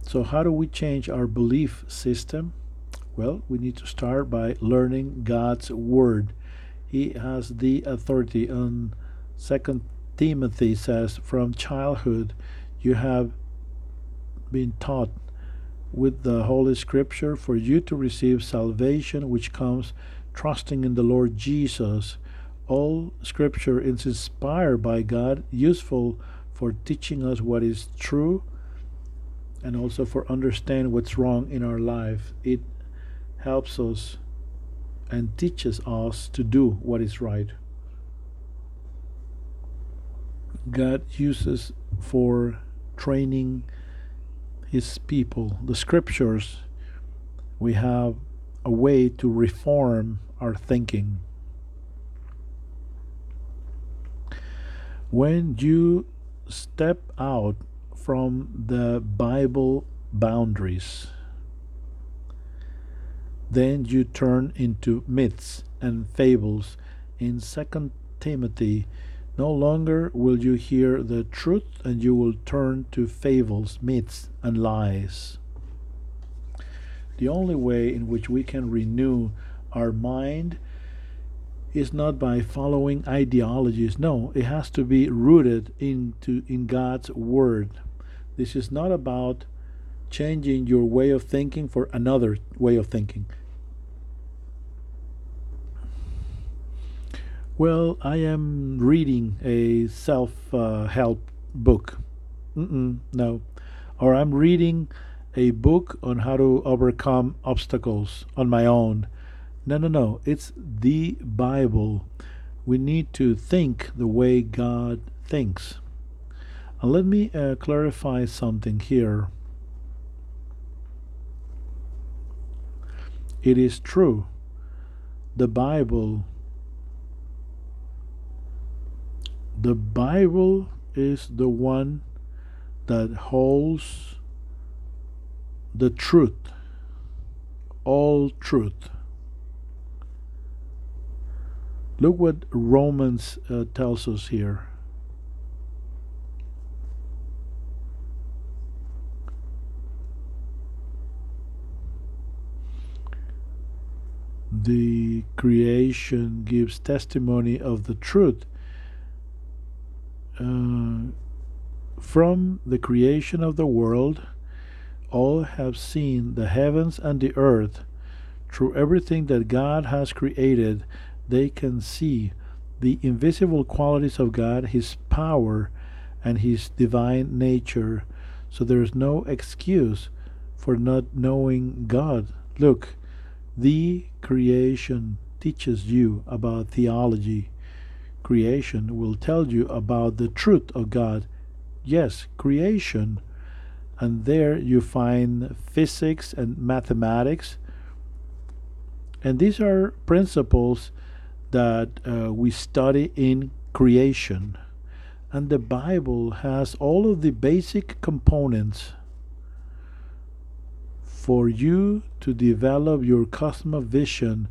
So, how do we change our belief system? Well, we need to start by learning God's Word. He has the authority. On Second Timothy says, From childhood you have been taught with the Holy Scripture for you to receive salvation which comes trusting in the Lord Jesus. All Scripture is inspired by God, useful for teaching us what is true and also for understand what's wrong in our life. It helps us and teaches us to do what is right. God uses for training his people. The scriptures, we have a way to reform our thinking. When you step out from the Bible boundaries. Then you turn into myths and fables. In 2 Timothy, no longer will you hear the truth, and you will turn to fables, myths, and lies. The only way in which we can renew our mind is not by following ideologies. No, it has to be rooted into in God's word. This is not about changing your way of thinking for another way of thinking. Well, I am reading a self uh, help book. Mm-mm, no. Or I'm reading a book on how to overcome obstacles on my own. No, no, no. It's the Bible. We need to think the way God thinks. And let me uh, clarify something here. It is true. The Bible the Bible is the one that holds the truth, all truth. Look what Romans uh, tells us here. the creation gives testimony of the truth. Uh, from the creation of the world, all have seen the heavens and the earth. Through everything that God has created, they can see the invisible qualities of God, His power, and His divine nature. So there is no excuse for not knowing God. Look, the creation teaches you about theology. Creation will tell you about the truth of God. Yes, creation. And there you find physics and mathematics. And these are principles that uh, we study in creation. And the Bible has all of the basic components for you to develop your cosmovision,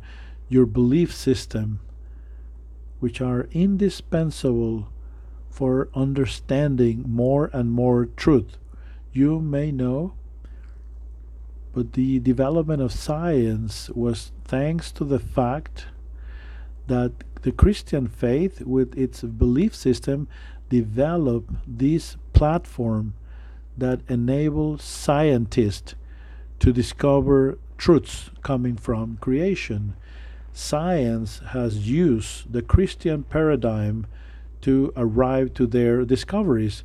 your belief system, which are indispensable for understanding more and more truth. You may know, but the development of science was thanks to the fact that the Christian faith, with its belief system, developed this platform that enables scientists to discover truths coming from creation. Science has used the Christian paradigm to arrive to their discoveries.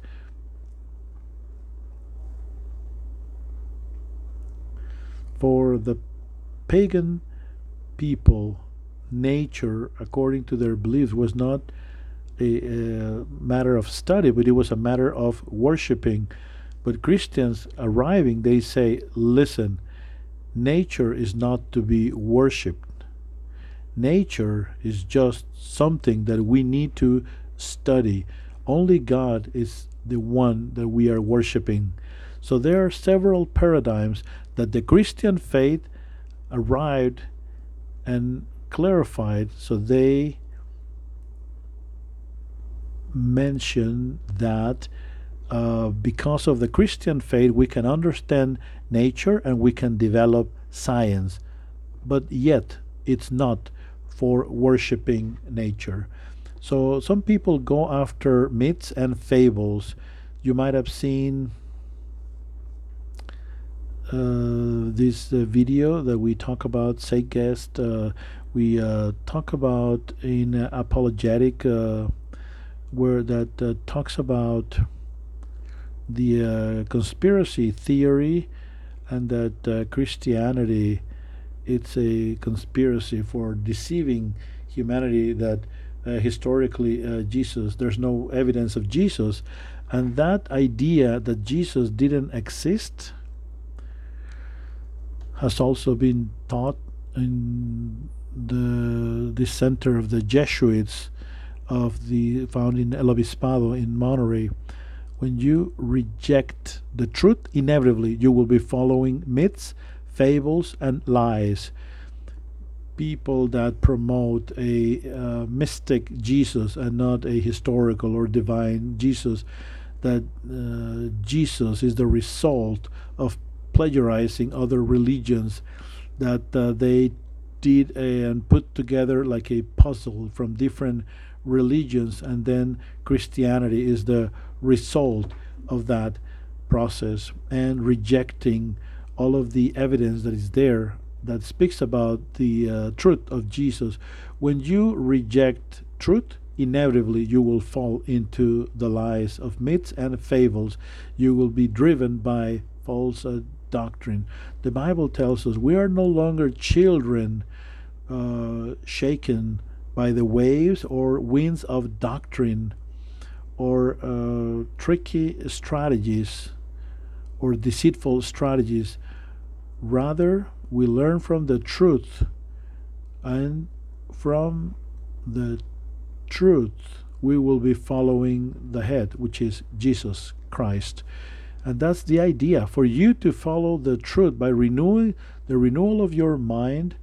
For the pagan people, nature, according to their beliefs, was not a, a matter of study, but it was a matter of worshiping. But Christians arriving, they say, listen, nature is not to be worshipped. Nature is just something that we need to study. Only God is the one that we are worshiping. So there are several paradigms that the Christian faith arrived and clarified so they mention that uh, because of the Christian faith, we can understand nature and we can develop science, but yet it's not for worshiping nature. So some people go after myths and fables. You might have seen uh, this uh, video that we talk about, Zeitgeist. Uh, we uh, talk about in apologetic uh, where that uh, talks about the uh, conspiracy theory and that uh, Christianity it's a conspiracy for deceiving humanity that uh, historically uh, Jesus there's no evidence of Jesus and that idea that Jesus didn't exist has also been taught in the the center of the Jesuits of the found in El Obispado in Monterrey. When you reject the truth, inevitably you will be following myths, fables, and lies. People that promote a uh, mystic Jesus and not a historical or divine Jesus, that uh, Jesus is the result of plagiarizing other religions, that uh, they did and put together like a puzzle from different religions, and then Christianity is the result of that process and rejecting all of the evidence that is there that speaks about the uh, truth of Jesus. When you reject truth, inevitably you will fall into the lies of myths and fables. You will be driven by false uh, doctrine. The Bible tells us we are no longer children uh, shaken by the waves or winds of doctrine or uh, tricky strategies or deceitful strategies. Rather, we learn from the truth, and from the truth, we will be following the head, which is Jesus Christ. And that's the idea for you to follow the truth by renewing the renewal of your mind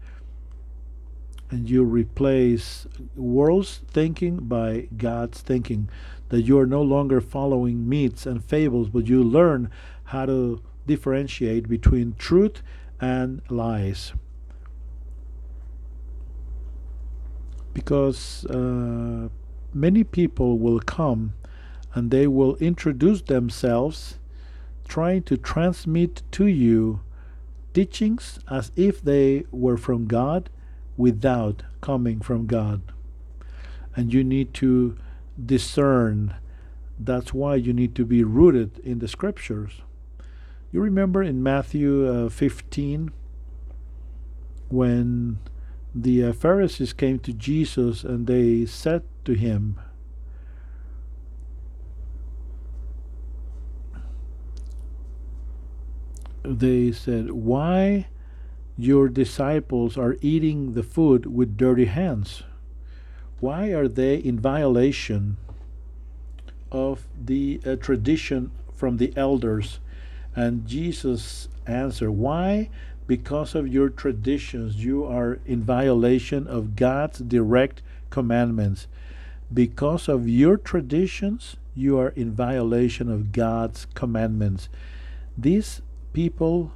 and you replace world's thinking by God's thinking. That you are no longer following myths and fables, but you learn how to differentiate between truth and lies. Because uh, many people will come and they will introduce themselves trying to transmit to you teachings as if they were from God without coming from God. And you need to discern. That's why you need to be rooted in the scriptures. You remember in Matthew uh, 15 when the uh, Pharisees came to Jesus and they said to him, they said, Why your disciples are eating the food with dirty hands? Why are they in violation of the uh, tradition from the elders? And Jesus answered, Why? Because of your traditions, you are in violation of God's direct commandments. Because of your traditions, you are in violation of God's commandments. These people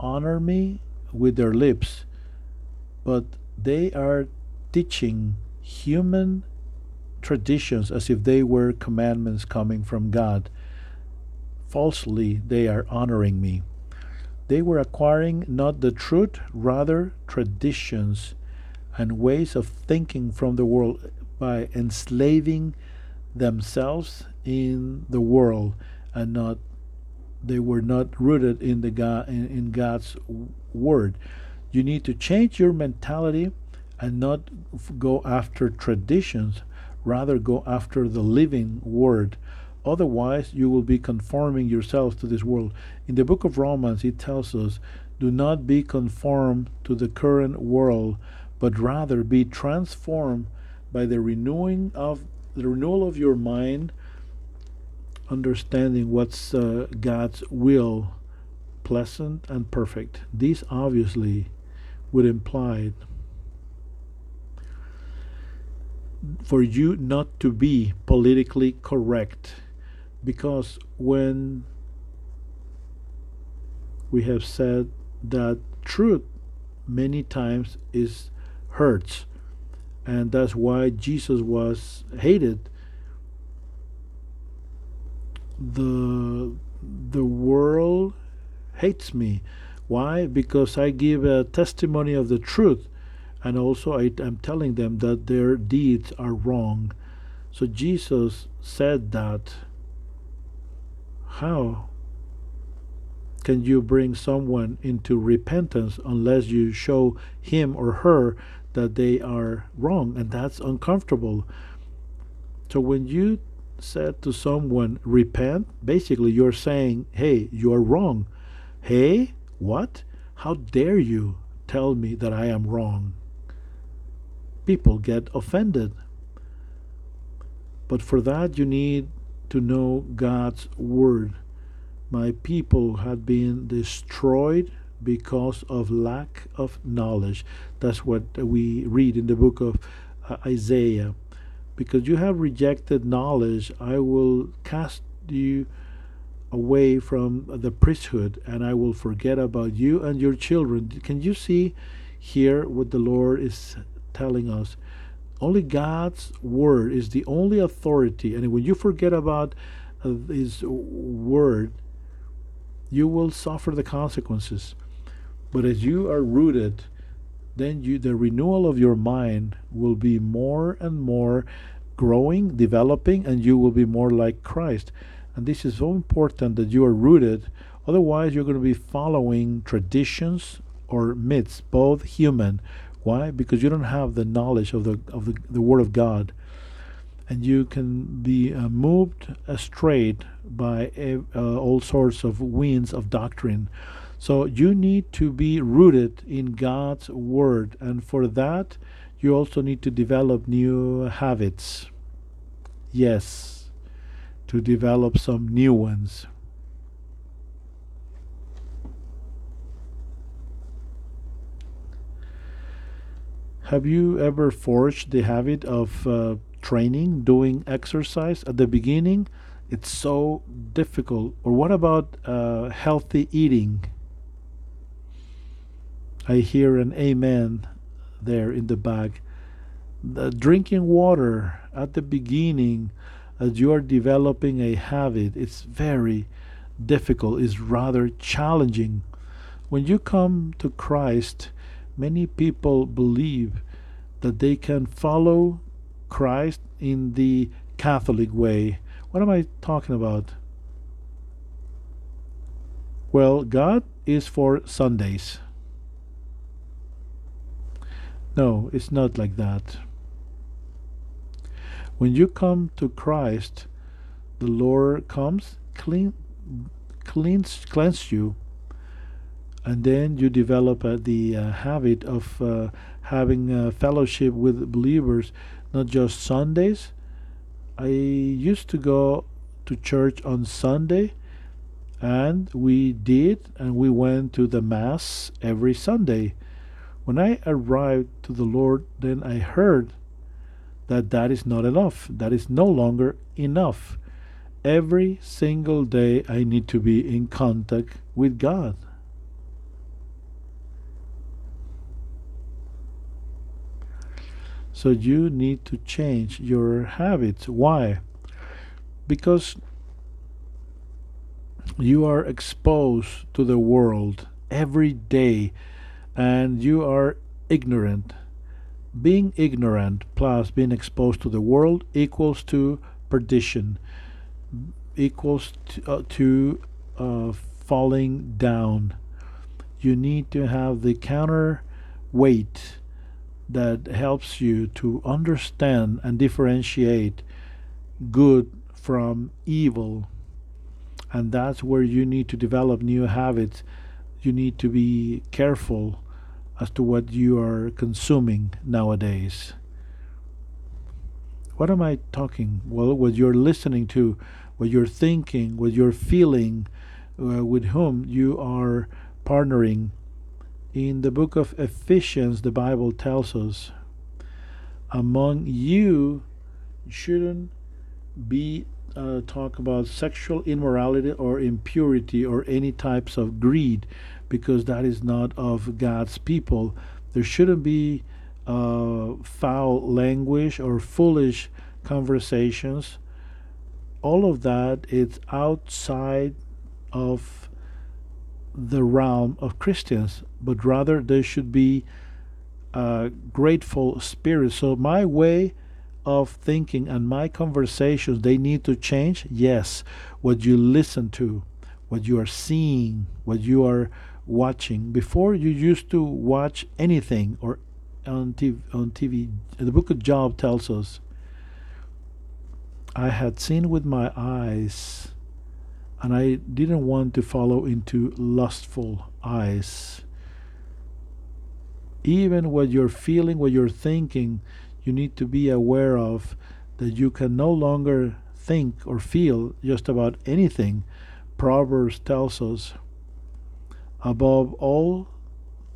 honor me with their lips, but they are teaching human traditions as if they were commandments coming from God. Falsely, they are honoring me. They were acquiring not the truth, rather traditions and ways of thinking from the world by enslaving themselves in the world and not they were not rooted in the God in, in God's word. You need to change your mentality and not go after traditions. Rather, go after the living word. Otherwise, you will be conforming yourselves to this world. In the book of Romans, it tells us do not be conformed to the current world, but rather be transformed by the renewing of the renewal of your mind, understanding what's uh, God's will, pleasant and perfect. These obviously would imply for you not to be politically correct because when we have said that truth many times is hurts and that's why Jesus was hated the the world hates me. Why? Because I give a testimony of the truth and also I am telling them that their deeds are wrong. So Jesus said that how can you bring someone into repentance unless you show him or her that they are wrong? And that's uncomfortable. So when you said to someone, repent, basically you're saying, hey, you're wrong. Hey, what? How dare you tell me that I am wrong? People get offended. But for that, you need to know God's word my people had been destroyed because of lack of knowledge. That's what we read in the book of uh, Isaiah. Because you have rejected knowledge, I will cast you away from the priesthood and I will forget about you and your children. Can you see here what the Lord is telling us? Only God's word is the only authority. And when you forget about uh, His word, you will suffer the consequences. But as you are rooted, then you the renewal of your mind will be more and more growing, developing, and you will be more like Christ. And this is so important that you are rooted. Otherwise, you're going to be following traditions or myths, both human. Why? Because you don't have the knowledge of the of the, the Word of God and you can be uh, moved astray by uh, all sorts of winds of doctrine. So you need to be rooted in God's Word, and for that, you also need to develop new habits. Yes, to develop some new ones. Have you ever forged the habit of uh, training, doing exercise at the beginning, it's so difficult. Or what about uh, healthy eating? I hear an amen there in the back. The drinking water at the beginning, as you are developing a habit, it's very difficult, it's rather challenging. When you come to Christ, many people believe that they can follow Christ in the Catholic way. What am I talking about? Well, God is for Sundays. No, it's not like that. When you come to Christ, the Lord comes, clean, cleans, cleanse you, and then you develop uh, the uh, habit of uh, having fellowship with believers not just Sundays. I used to go to church on Sunday and we did and we went to the mass every Sunday. When I arrived to the Lord, then I heard that that is not enough. That is no longer enough. Every single day I need to be in contact with God. So you need to change your habits. Why? Because you are exposed to the world every day and you are ignorant. Being ignorant plus being exposed to the world equals to perdition, equals to, uh, to uh, falling down. You need to have the counter weight that helps you to understand and differentiate good from evil. And that's where you need to develop new habits. You need to be careful as to what you are consuming nowadays. What am I talking? Well, what you're listening to, what you're thinking, what you're feeling, uh, with whom you are partnering. In the book of Ephesians, the Bible tells us, among you shouldn't be uh, talk about sexual immorality or impurity or any types of greed because that is not of God's people. There shouldn't be uh, foul language or foolish conversations. All of that is outside of the realm of Christians, but rather there should be a grateful spirit. So my way of thinking and my conversations they need to change. Yes, what you listen to, what you are seeing, what you are watching. Before you used to watch anything or on TV, on TV. The book of Job tells us, I had seen with my eyes, and I didn't want to follow into lustful eyes. Even what you're feeling, what you're thinking, you need to be aware of that you can no longer think or feel just about anything. Proverbs tells us, above all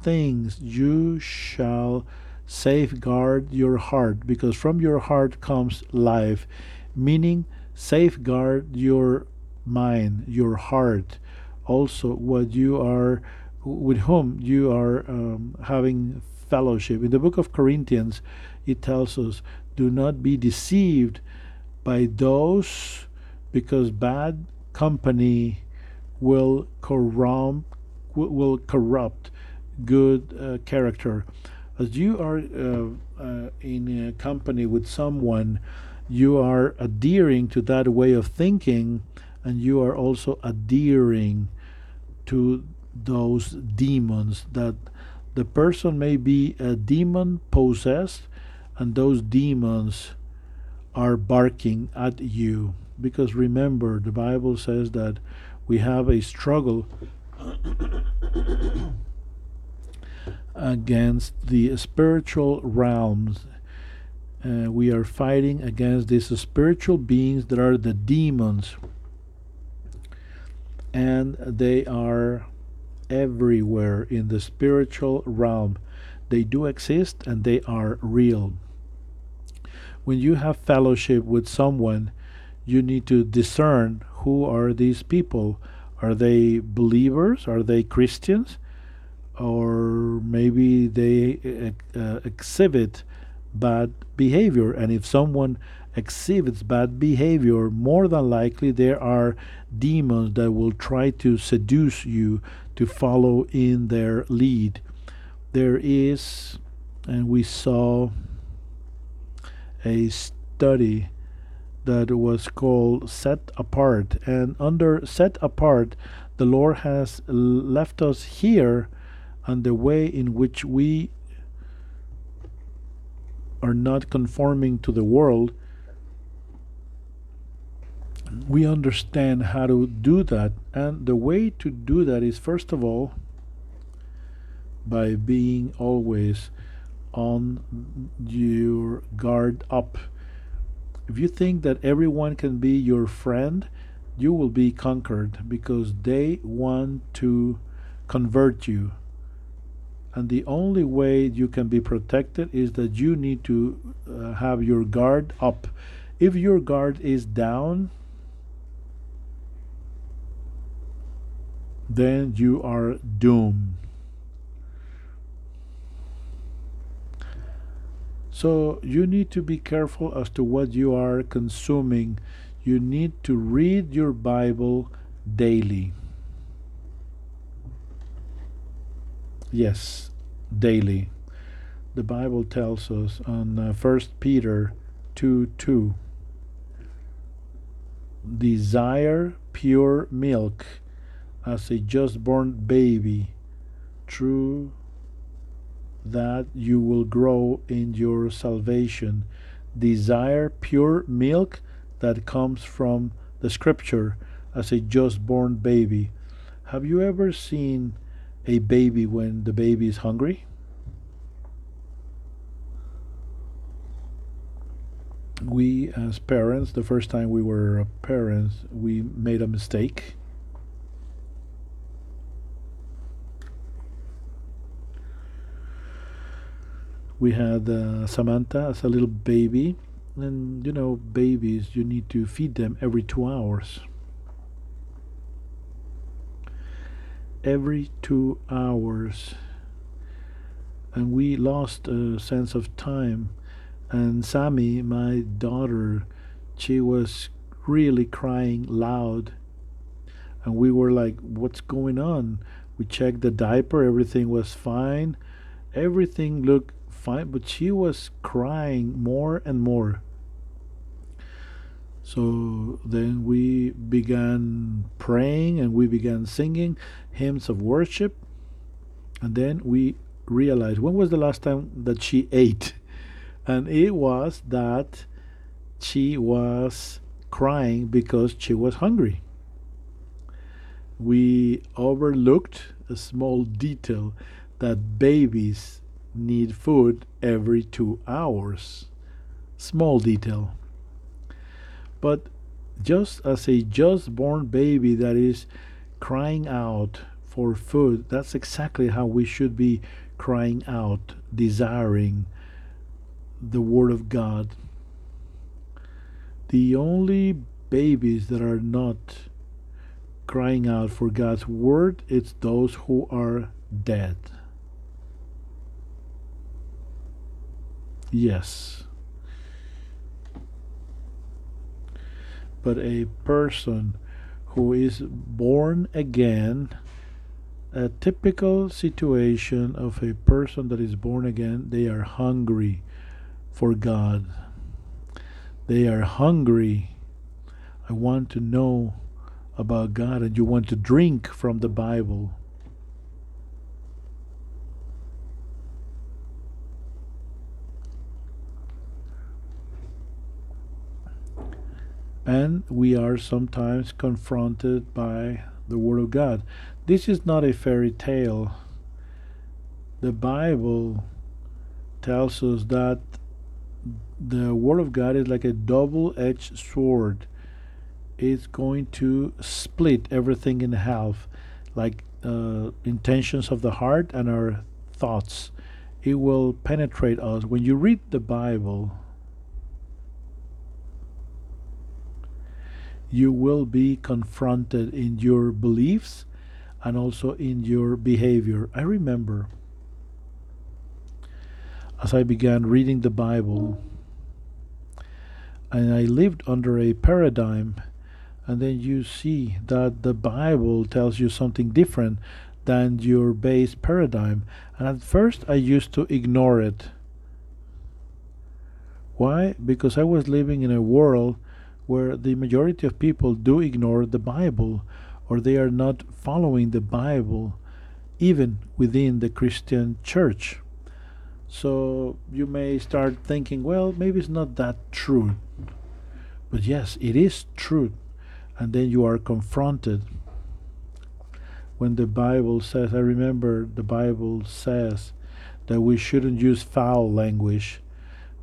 things you shall safeguard your heart, because from your heart comes life, meaning safeguard your mind, your heart, also what you are, with whom you are um, having fellowship. In the book of Corinthians, it tells us, do not be deceived by those, because bad company will corrupt will corrupt good uh, character. As you are uh, uh, in a company with someone, you are adhering to that way of thinking, and you are also adhering to those demons that the person may be a demon possessed and those demons are barking at you because remember the bible says that we have a struggle against the spiritual realms. Uh, we are fighting against these spiritual beings that are the demons, and they are everywhere in the spiritual realm. They do exist and they are real. When you have fellowship with someone, you need to discern who are these people are they believers? Are they Christians? Or maybe they uh, exhibit bad behavior. And if someone exhibits bad behavior, more than likely there are demons that will try to seduce you to follow in their lead. There is, and we saw a study that was called set apart. And under set apart, the Lord has left us here and the way in which we are not conforming to the world. We understand how to do that. And the way to do that is, first of all, by being always on your guard up if you think that everyone can be your friend, you will be conquered because they want to convert you. And the only way you can be protected is that you need to uh, have your guard up. If your guard is down, then you are doomed. So you need to be careful as to what you are consuming. You need to read your Bible daily. Yes, daily. The Bible tells us on uh, 1 Peter 2 2 Desire pure milk as a just born baby, true that you will grow in your salvation. Desire pure milk that comes from the scripture as a just born baby. Have you ever seen a baby when the baby is hungry? We, as parents, the first time we were parents, we made a mistake. We had uh, Samantha as a little baby, and you know, babies, you need to feed them every two hours. every two hours. And we lost a sense of time. And sammy my daughter she was really crying loud. And we were like what's going on? We checked the diaper everything was fine. Everything looked fine but she was crying more and more so then we began praying and we began singing hymns of worship. And then we realized when was the last time that she ate? And it was that she was crying because she was hungry. We overlooked a small detail that babies need food every two hours. Small detail. But just as a just born baby that is crying out for food, that's exactly how we should be crying out, desiring the Word of God. The only babies that are not crying out for God's Word, it's those who are dead. Yes. but a person who is born again, a typical situation of a person that is born again, they are hungry for God. They are hungry. I want to know about God, and you want to drink from the Bible. And we are sometimes confronted by the Word of God. This is not a fairy tale. The Bible tells us that the Word of God is like a double edged sword. It's going to split everything in half, like uh, intentions of the heart and our thoughts. It will penetrate us. When you read the Bible, you will be confronted in your beliefs and also in your behavior. I remember as I began reading the Bible and I lived under a paradigm, and then you see that the Bible tells you something different than your base paradigm. And at first, I used to ignore it. Why? Because I was living in a world where the majority of people do ignore the Bible or they are not following the Bible even within the Christian church. So you may start thinking, well, maybe it's not that true. But yes, it is true. And then you are confronted when the Bible says, I remember the Bible says that we shouldn't use foul language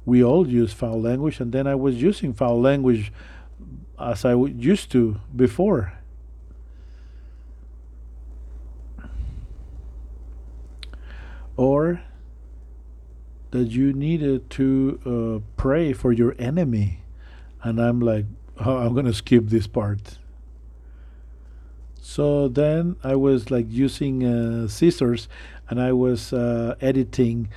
we all use foul language, and then I was using foul language as I used to before. Or that you needed to uh, pray for your enemy, and I'm like, oh, I'm gonna skip this part. So then I was like using uh, scissors, and I was uh, editing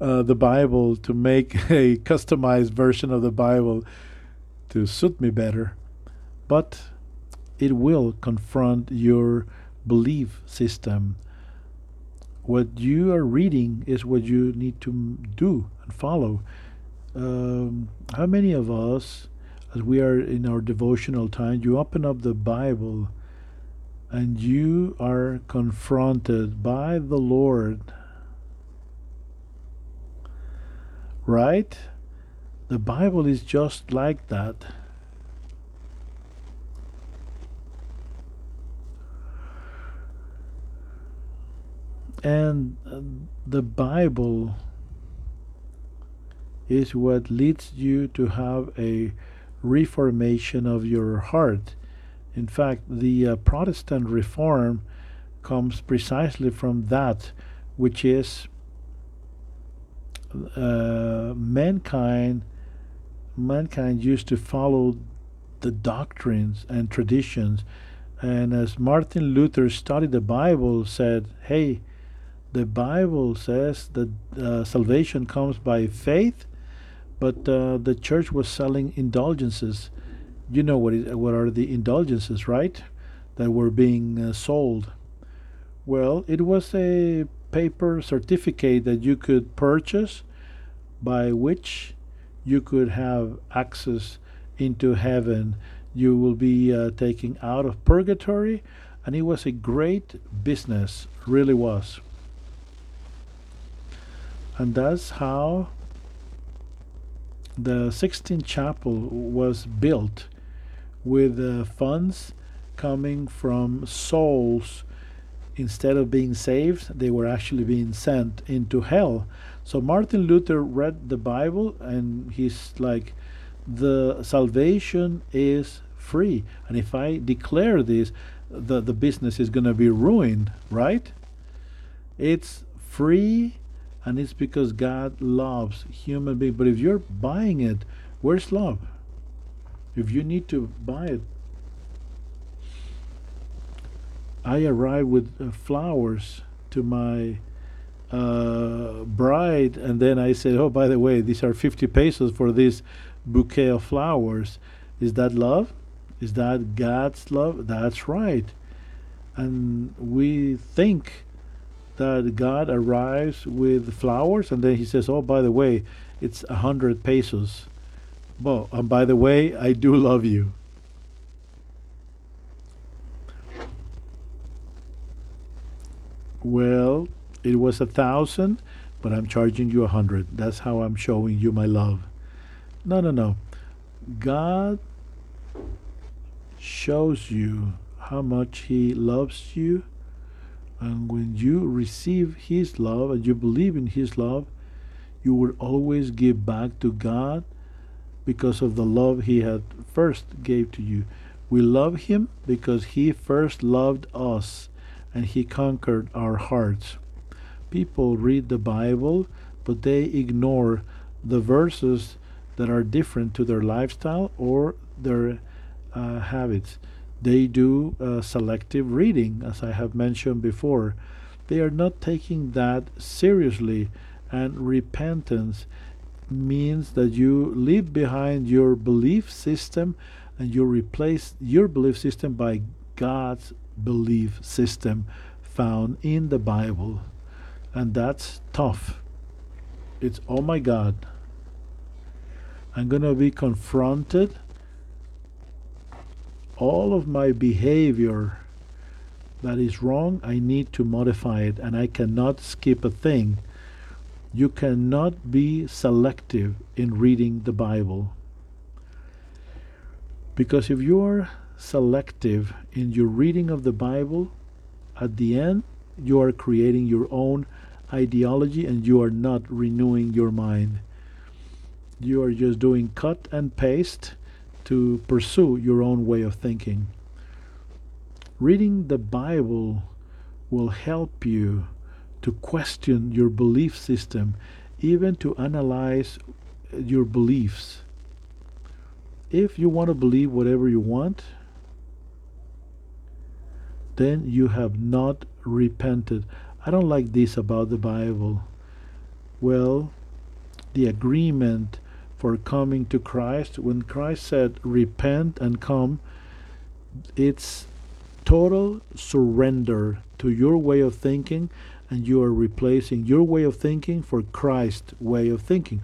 uh, the Bible to make a customized version of the Bible to suit me better. But it will confront your belief system. What you are reading is what you need to do and follow. Um, how many of us, as we are in our devotional time, you open up the Bible and you are confronted by the Lord right? The Bible is just like that. And uh, the Bible is what leads you to have a reformation of your heart. In fact, the uh, Protestant reform comes precisely from that, which is uh, mankind. Mankind used to follow the doctrines and traditions, and as Martin Luther studied the Bible, said, "Hey, the Bible says that uh, salvation comes by faith, but uh, the church was selling indulgences. You know what is, what are the indulgences, right? That were being uh, sold. Well, it was a paper certificate that you could purchase by which you could have access into heaven. You will be uh, taken out of purgatory, and it was a great business, really was. And that's how the Sixtine Chapel was built with uh, funds coming from souls. Instead of being saved, they were actually being sent into hell. So Martin Luther read the Bible and he's like, the salvation is free. And if I declare this, the, the business is going to be ruined, right? It's free and it's because God loves human beings. But if you're buying it, where's love? If you need to buy it, I arrive with uh, flowers to my uh, bride, and then I said, "Oh, by the way, these are 50 pesos for this bouquet of flowers." Is that love? Is that God's love? That's right. And we think that God arrives with flowers and then he says, Oh, by the way, it's a hundred pesos. Well, and by the way, I do love you. Well, it was a thousand, but I'm charging you a hundred. That's how I'm showing you my love. No, no, no. God shows you how much He loves you and when you receive His love and you believe in His love, you will always give back to God because of the love He had first gave to you. We love Him because He first loved us and He conquered our hearts. People read the Bible, but they ignore the verses that are different to their lifestyle or their uh, habits. They do uh, selective reading, as I have mentioned before. They are not taking that seriously, and repentance means that you leave behind your belief system and you replace your belief system by God's belief system found in the Bible. And that's tough. It's, oh my God, I'm going to be confronted all of my behavior that is wrong, I need to modify it, and I cannot skip a thing. You cannot be selective in reading the Bible. Because if you are selective in your reading of the Bible, at the end, you are creating your own ideology and you are not renewing your mind. You are just doing cut and paste to pursue your own way of thinking. Reading the Bible will help you to question your belief system, even to analyze your beliefs. If you want to believe whatever you want, then you have not repented. I don't like this about the Bible. Well, the agreement for coming to Christ. When Christ said, Repent and come, it's total surrender to your way of thinking, and you are replacing your way of thinking for Christ's way of thinking.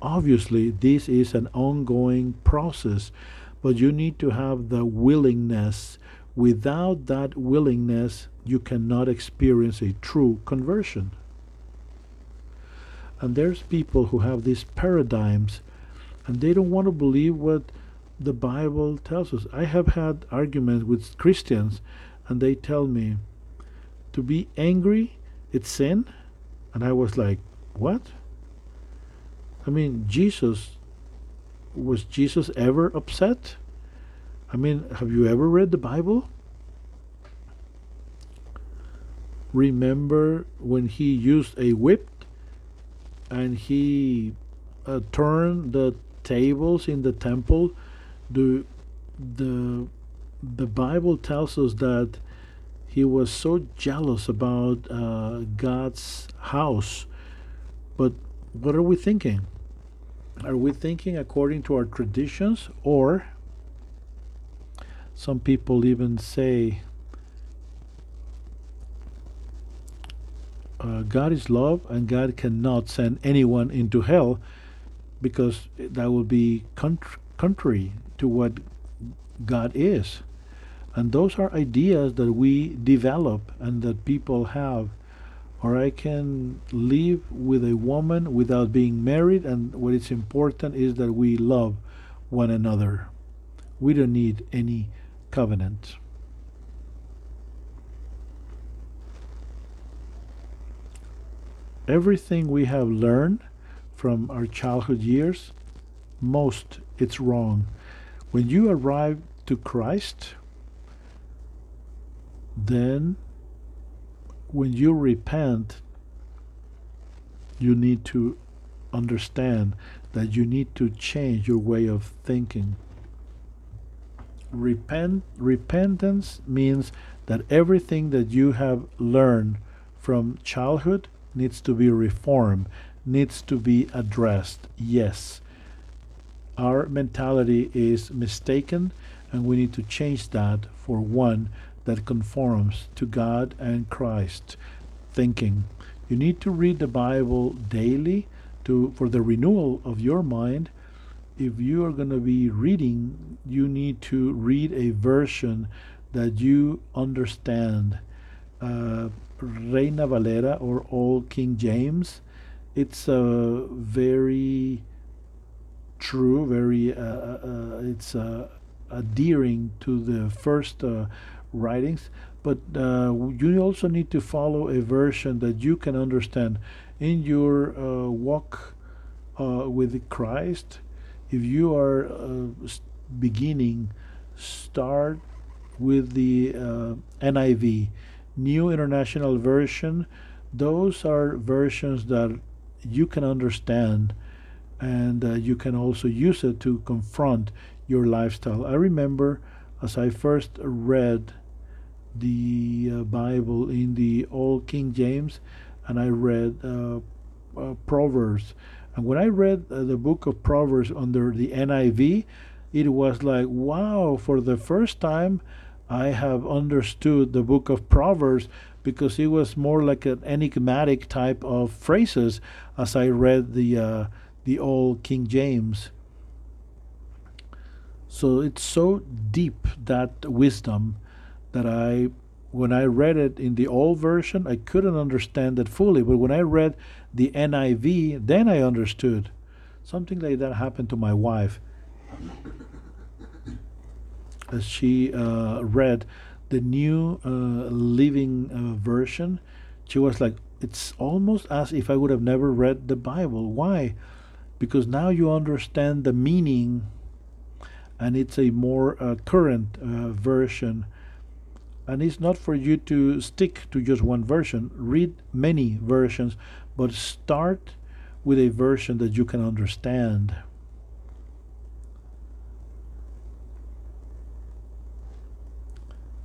Obviously, this is an ongoing process, but you need to have the willingness. Without that willingness, you cannot experience a true conversion. And there's people who have these paradigms and they don't want to believe what the Bible tells us. I have had arguments with Christians and they tell me to be angry it's sin and I was like, "What?" I mean, Jesus was Jesus ever upset? I mean, have you ever read the Bible? Remember when he used a whip and he uh, turned the tables in the temple? The the the Bible tells us that he was so jealous about uh, God's house. But what are we thinking? Are we thinking according to our traditions or some people even say uh, God is love and God cannot send anyone into hell because that would be contr- contrary to what God is. And those are ideas that we develop and that people have or I can live with a woman without being married, and what is important is that we love one another. We don't need any covenant. Everything we have learned from our childhood years, most it's wrong. When you arrive to Christ, then when you repent, you need to understand that you need to change your way of thinking. Repent repentance means that everything that you have learned from childhood needs to be reformed, needs to be addressed. Yes. Our mentality is mistaken and we need to change that for one that conforms to God and Christ thinking. You need to read the Bible daily to for the renewal of your mind. If you are going to be reading, you need to read a version that you understand. Uh, Reina Valera or Old King James, it's a very true, very uh, uh, uh it's uh, adhering to the first uh, writings, but you also need to follow a version that you can understand in your walk with Christ. If you are uh, beginning, start with the uh, NIV, New International Version. Those are versions that you can understand and uh, you can also use it to confront your lifestyle. I remember as I first read the uh, Bible in the Old King James, and I read uh, uh, Proverbs. And when I read uh, the book of Proverbs under the NIV, it was like, wow, for the first time, I have understood the book of Proverbs because it was more like an enigmatic type of phrases as I read the uh, the old King James. So it's so deep that wisdom that I when I read it in the old version, I couldn't understand it fully. But when I read the NIV, then I understood. Something like that happened to my wife. As she uh, read the new uh, living uh, version, she was like, it's almost as if I would have never read the Bible. Why? Because now you understand the meaning, and it's a more uh, current uh, version and it's not for you to stick to just one version. Read many versions, but start with a version that you can understand.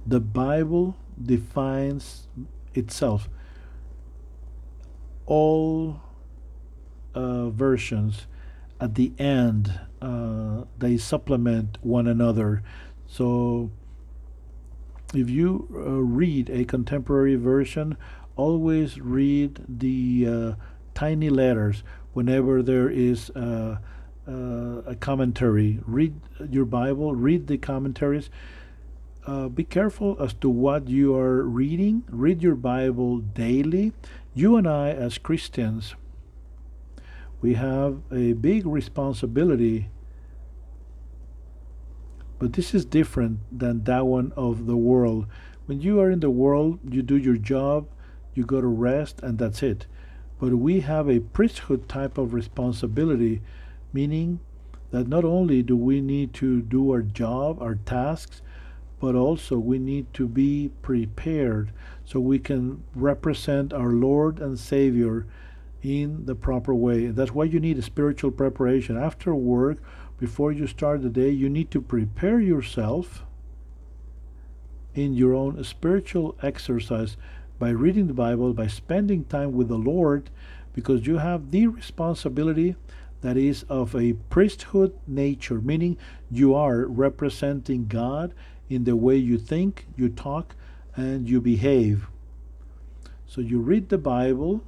The Bible defines itself. All uh, versions at the end uh, they supplement one another. So if you uh, read a contemporary version, always read the uh, tiny letters whenever there is uh, a commentary. Read your Bible, read the commentaries. Uh, be careful as to what you are reading. Read your Bible daily. You and I, as Christians, we have a big responsibility but this is different than that one of the world when you are in the world you do your job you go to rest and that's it but we have a priesthood type of responsibility meaning that not only do we need to do our job our tasks but also we need to be prepared so we can represent our Lord and Savior in the proper way. That's why you need a spiritual preparation. After work, before you start the day, you need to prepare yourself in your own spiritual exercise by reading the Bible, by spending time with the Lord, because you have the responsibility that is of a priesthood nature, meaning you are representing God in the way you think, you talk, and you behave. So you read the Bible,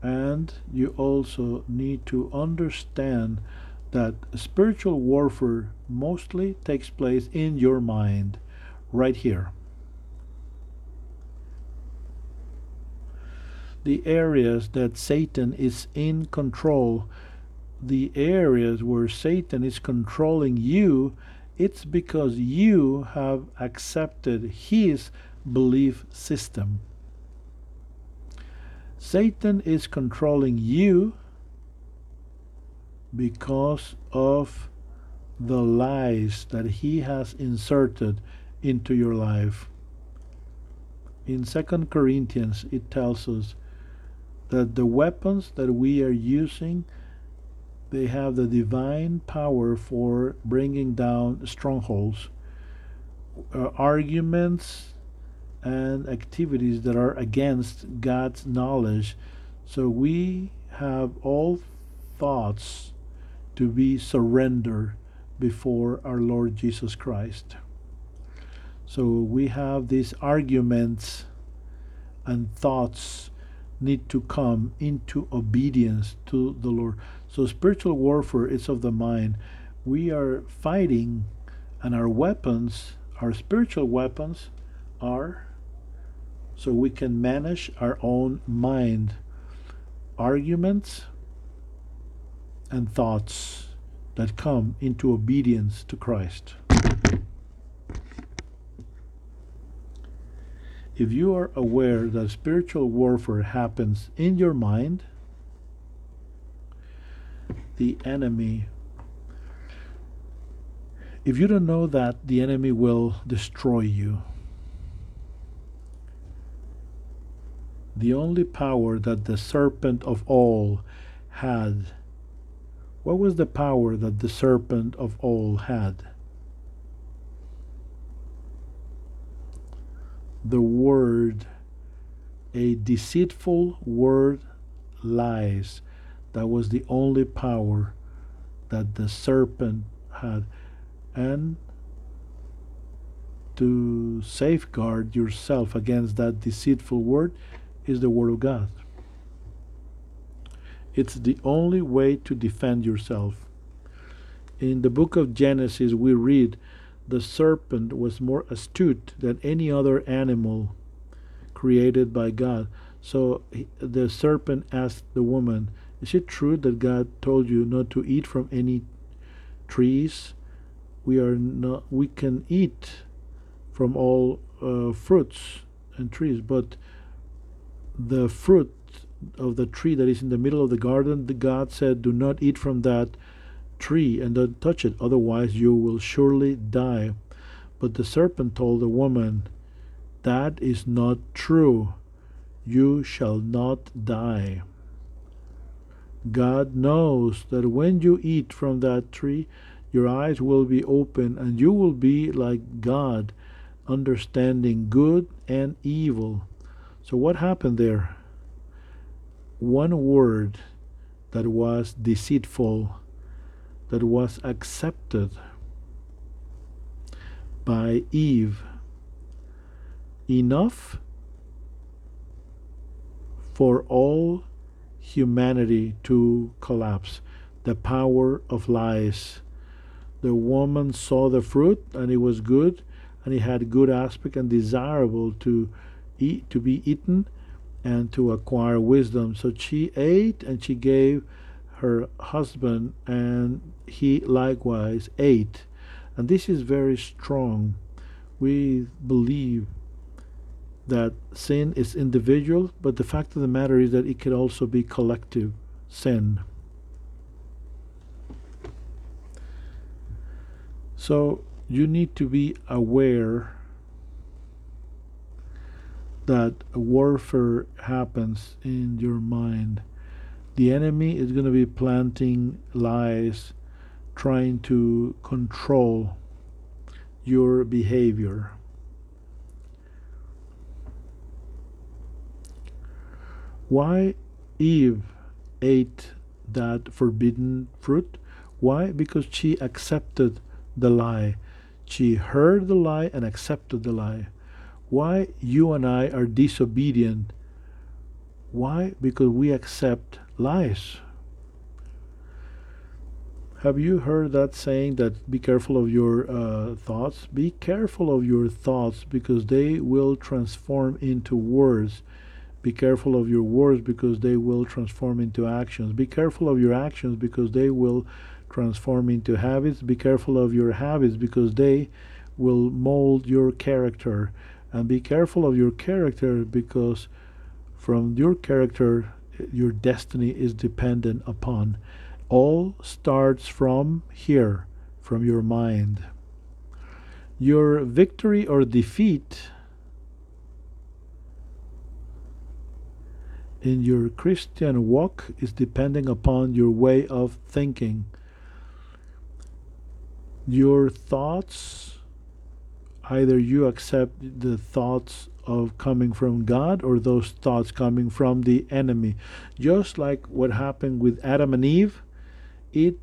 and you also need to understand that spiritual warfare mostly takes place in your mind, right here. The areas that Satan is in control, the areas where Satan is controlling you, it's because you have accepted his belief system. Satan is controlling you because of the lies that he has inserted into your life. In 2 Corinthians, it tells us that the weapons that we are using they have the divine power for bringing down strongholds uh, arguments and activities that are against God's knowledge so we have all thoughts to be surrendered before our Lord Jesus Christ. So we have these arguments and thoughts need to come into obedience to the Lord. So spiritual warfare is of the mind. We are fighting and our weapons, our spiritual weapons are so we can manage our own mind. Arguments and thoughts that come into obedience to Christ. If you are aware that spiritual warfare happens in your mind, the enemy, if you don't know that, the enemy will destroy you. The only power that the serpent of all had what was the power that the serpent of all had? The word, a deceitful word, lies. That was the only power that the serpent had. And to safeguard yourself against that deceitful word is the Word of God. It's the only way to defend yourself. In the book of Genesis, we read the serpent was more astute than any other animal created by God. So the serpent asked the woman, Is it true that God told you not to eat from any trees? We are not. We can eat from all uh, fruits and trees, but the fruit of the tree that is in the middle of the garden, the God said, Do not eat from that tree and don't touch it, otherwise you will surely die. But the serpent told the woman, That is not true. You shall not die. God knows that when you eat from that tree, your eyes will be open and you will be like God, understanding good and evil. So, what happened there? one word that was deceitful, that was accepted by Eve, enough for all humanity to collapse. The power of lies. The woman saw the fruit and it was good and it had good aspect and desirable to eat to be eaten and to acquire wisdom. So she ate and she gave her husband, and he likewise ate. And this is very strong. We believe that sin is individual, but the fact of the matter is that it can also be collective sin. So you need to be aware that warfare happens in your mind. The enemy is going to be planting lies, trying to control your behavior. Why Eve ate that forbidden fruit? Why? Because she accepted the lie. She heard the lie and accepted the lie. Why you and I are disobedient? Why? Because we accept lies. Have you heard that saying that be careful of your uh, thoughts? Be careful of your thoughts because they will transform into words. Be careful of your words because they will transform into actions. Be careful of your actions because they will transform into habits. Be careful of your habits because they will mold your character. And be careful of your character because from your character, your destiny is dependent upon. All starts from here, from your mind. Your victory or defeat in your Christian walk is depending upon your way of thinking. Your thoughts, either you accept the thoughts of coming from God or those thoughts coming from the enemy. Just like what happened with Adam and Eve, it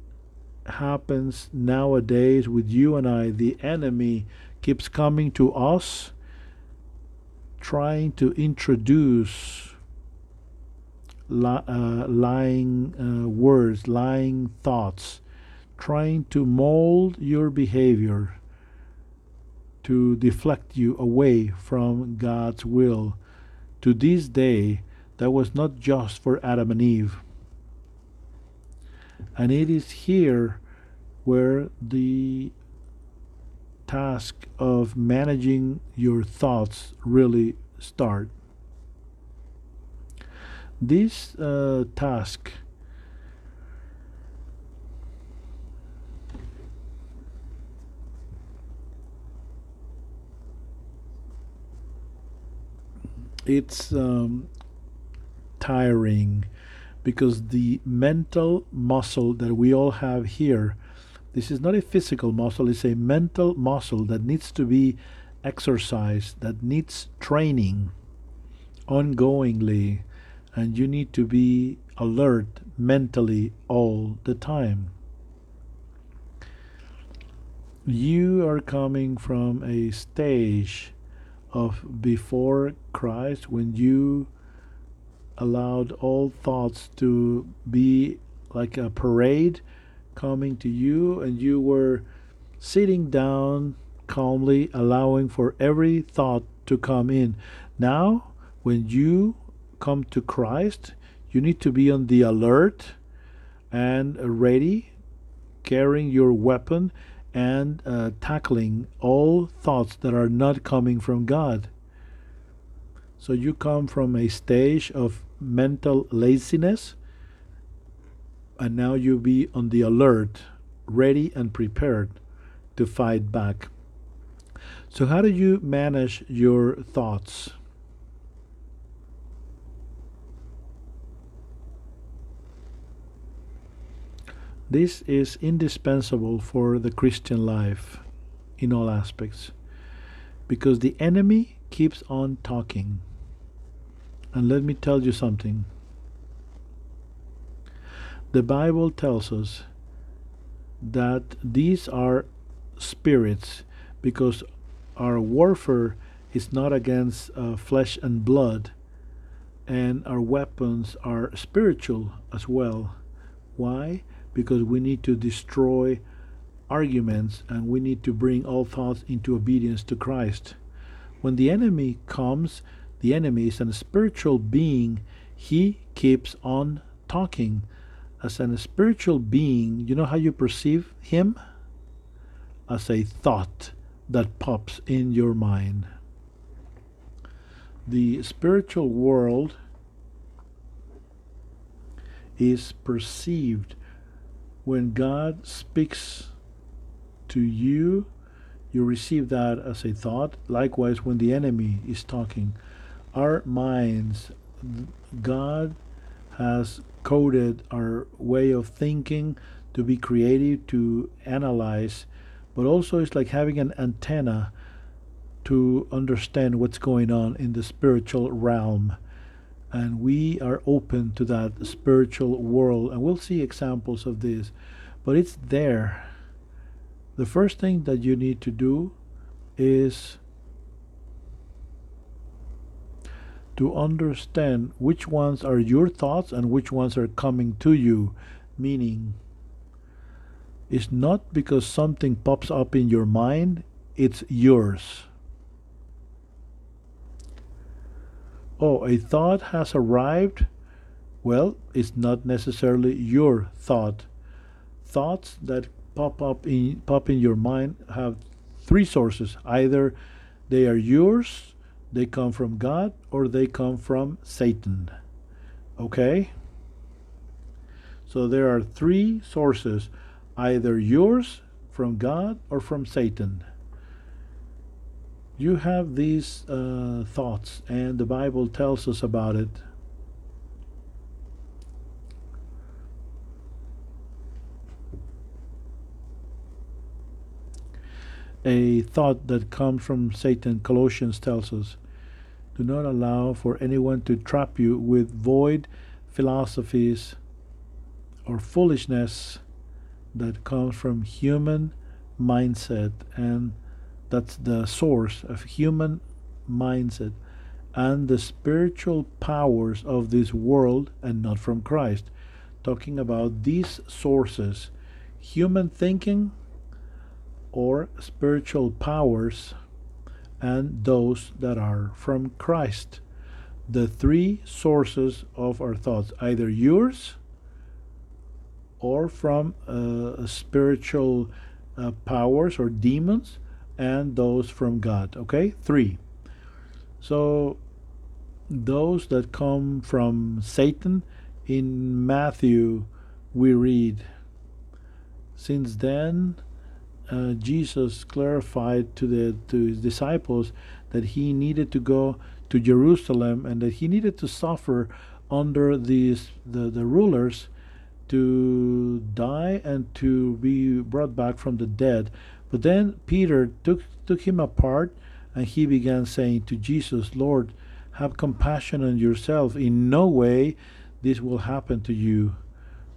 happens nowadays with you and I. The enemy keeps coming to us, trying to introduce li- uh, lying uh, words, lying thoughts, trying to mold your behavior to deflect you away from God's will. To this day, that was not just for Adam and Eve. And it is here where the task of managing your thoughts really start. This uh, task it's um, tiring because the mental muscle that we all have here this is not a physical muscle it's a mental muscle that needs to be exercised that needs training ongoingly and you need to be alert mentally all the time. You are coming from a stage of before Christ when you allowed all thoughts to be like a parade coming to you and you were sitting down calmly allowing for every thought to come in. Now when you come to Christ you need to be on the alert and ready carrying your weapon and uh, tackling all thoughts that are not coming from God. So you come from a stage of mental laziness, and now you be on the alert, ready and prepared to fight back. So, how do you manage your thoughts? This is indispensable for the Christian life in all aspects because the enemy keeps on talking. And let me tell you something. The Bible tells us that these are spirits because our warfare is not against uh, flesh and blood, and our weapons are spiritual as well. Why? Because we need to destroy arguments and we need to bring all thoughts into obedience to Christ. When the enemy comes, the enemy is a spiritual being, he keeps on talking. As a spiritual being, you know how you perceive him? As a thought that pops in your mind. The spiritual world is perceived when God speaks to you, you receive that as a thought. Likewise, when the enemy is talking, our minds, God has coded our way of thinking to be creative, to analyze, but also it's like having an antenna to understand what's going on in the spiritual realm. And we are open to that spiritual world. And we'll see examples of this. But it's there. The first thing that you need to do is to understand which ones are your thoughts and which ones are coming to you. Meaning, it's not because something pops up in your mind, it's yours. Oh, a thought has arrived. Well, it's not necessarily your thought. Thoughts that pop up in pop in your mind have three sources. Either they are yours, they come from God, or they come from Satan. Okay? So there are three sources, either yours, from God, or from Satan you have these uh, thoughts, and the Bible tells us about it. A thought that comes from Satan, Colossians tells us do not allow for anyone to trap you with void philosophies or foolishness that comes from human mindset and that's the source of human mindset and the spiritual powers of this world and not from Christ. Talking about these sources human thinking or spiritual powers and those that are from Christ. The three sources of our thoughts, either yours or from uh, spiritual uh, powers or demons and those from God. Okay? Three. So those that come from Satan, in Matthew we read, Since then, uh, Jesus clarified to the to his disciples that he needed to go to Jerusalem and that he needed to suffer under these the, the rulers to die and to be brought back from the dead but then Peter took, took him apart and he began saying to Jesus, Lord, have compassion on yourself. In no way this will happen to you.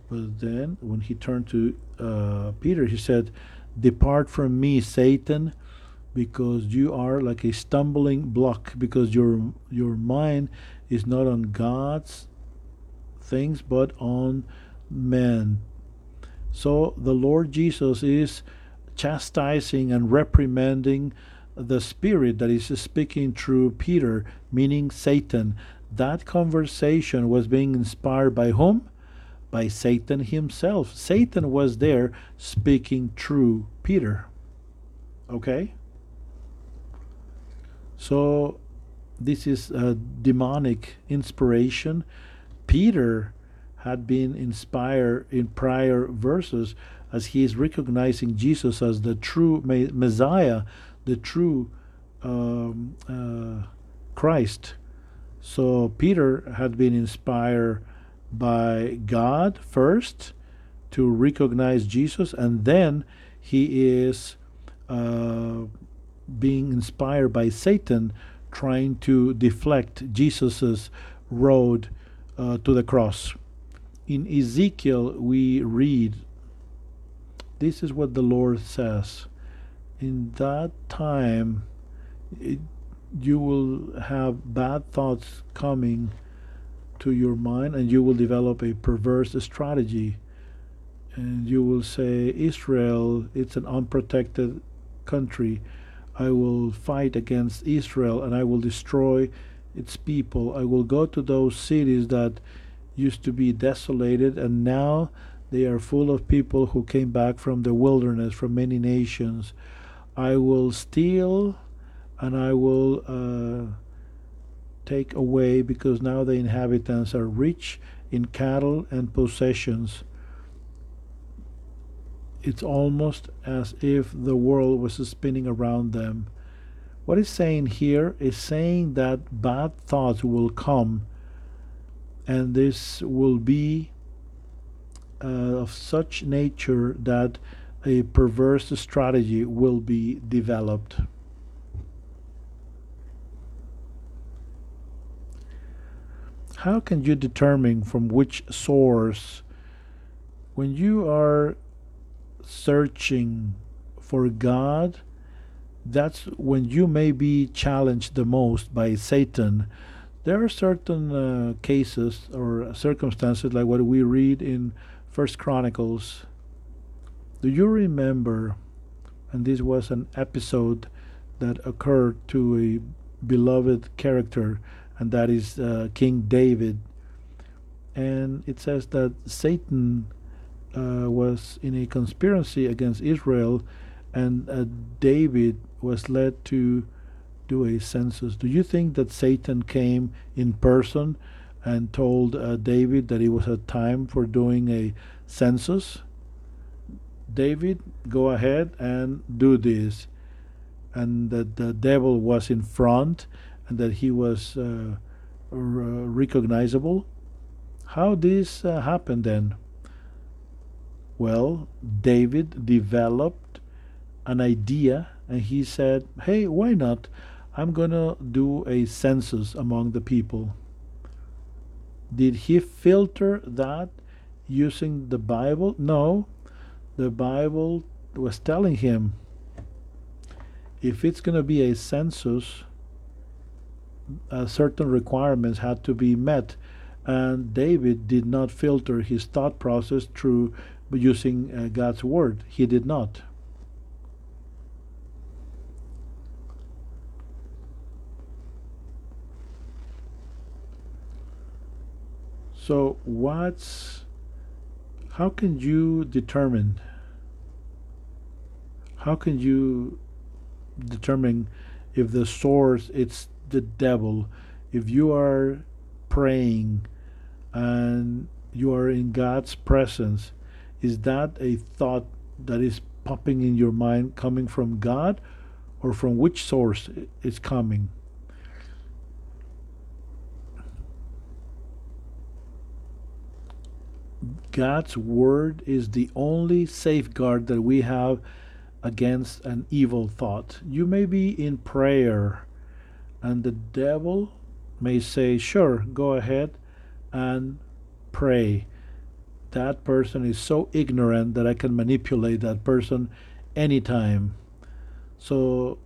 But then when he turned to uh, Peter, he said, Depart from me, Satan, because you are like a stumbling block, because your your mind is not on God's things, but on men. So the Lord Jesus is chastising and reprimanding the spirit that is speaking through Peter, meaning Satan. That conversation was being inspired by whom? By Satan himself. Satan was there speaking through Peter. Okay? So, this is a demonic inspiration. Peter had been inspired in prior verses as he is recognizing Jesus as the true Messiah, the true um, uh, Christ. So Peter had been inspired by God first to recognize Jesus, and then he is uh, being inspired by Satan trying to deflect Jesus's road uh, to the cross. In Ezekiel, we read this is what the Lord says. In that time, it, you will have bad thoughts coming to your mind, and you will develop a perverse strategy. And you will say, Israel, it's an unprotected country. I will fight against Israel and I will destroy its people. I will go to those cities that used to be desolated and now they are full of people who came back from the wilderness from many nations. I will steal and I will uh, take away because now the inhabitants are rich in cattle and possessions. It's almost as if the world was spinning around them. What it's saying here is saying that bad thoughts will come, and this will be of such nature that a perverse strategy will be developed. How can you determine from which source, when you are searching for God, that's when you may be challenged the most by Satan. There are certain uh, cases or circumstances like what we read in First Chronicles. Do you remember? And this was an episode that occurred to a beloved character, and that is uh, King David. And it says that Satan uh, was in a conspiracy against Israel, and uh, David was led to do a census. Do you think that Satan came in person and told uh, David that it was a time for doing a census? David, go ahead and do this. And that the devil was in front and that he was uh, recognizable. How this uh, happened then? Well, David developed an idea and he said, Hey, why not? I'm going to do a census among the people. Did he filter that using the Bible? No. The Bible was telling him if it's going to be a census, uh, certain requirements had to be met. And David did not filter his thought process through using uh, God's word. He did not. So, what's how can you determine? How can you determine if the source it's the devil? If you are praying and you are in God's presence, is that a thought that is popping in your mind coming from God or from which source it's coming? God's word is the only safeguard that we have against an evil thought. You may be in prayer, and the devil may say, Sure, go ahead and pray. That person is so ignorant that I can manipulate that person anytime. So,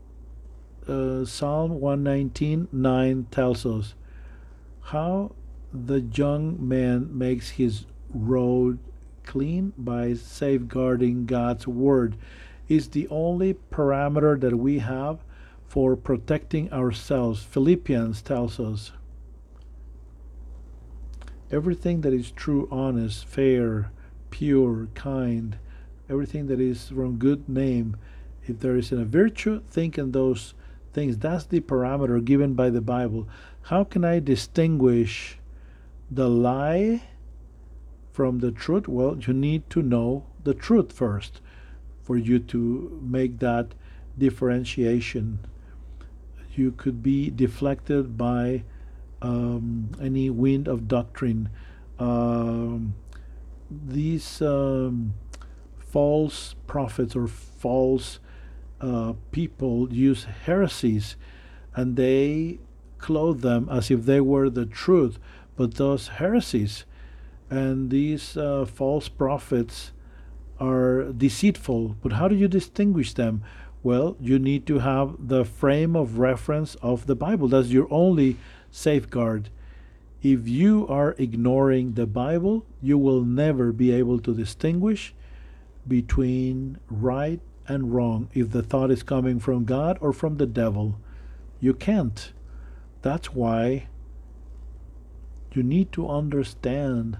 uh, Psalm 119 9 tells us how the young man makes his road clean by safeguarding God's word is the only parameter that we have for protecting ourselves. Philippians tells us everything that is true, honest, fair, pure, kind, everything that is from good name, if there is a virtue, think in those things. That's the parameter given by the Bible. How can I distinguish the lie? From the truth? Well, you need to know the truth first for you to make that differentiation. You could be deflected by um, any wind of doctrine. Um, these um, false prophets or false uh, people use heresies and they clothe them as if they were the truth. But those heresies and these uh, false prophets are deceitful. But how do you distinguish them? Well, you need to have the frame of reference of the Bible. That's your only safeguard. If you are ignoring the Bible, you will never be able to distinguish between right and wrong if the thought is coming from God or from the devil. You can't. That's why you need to understand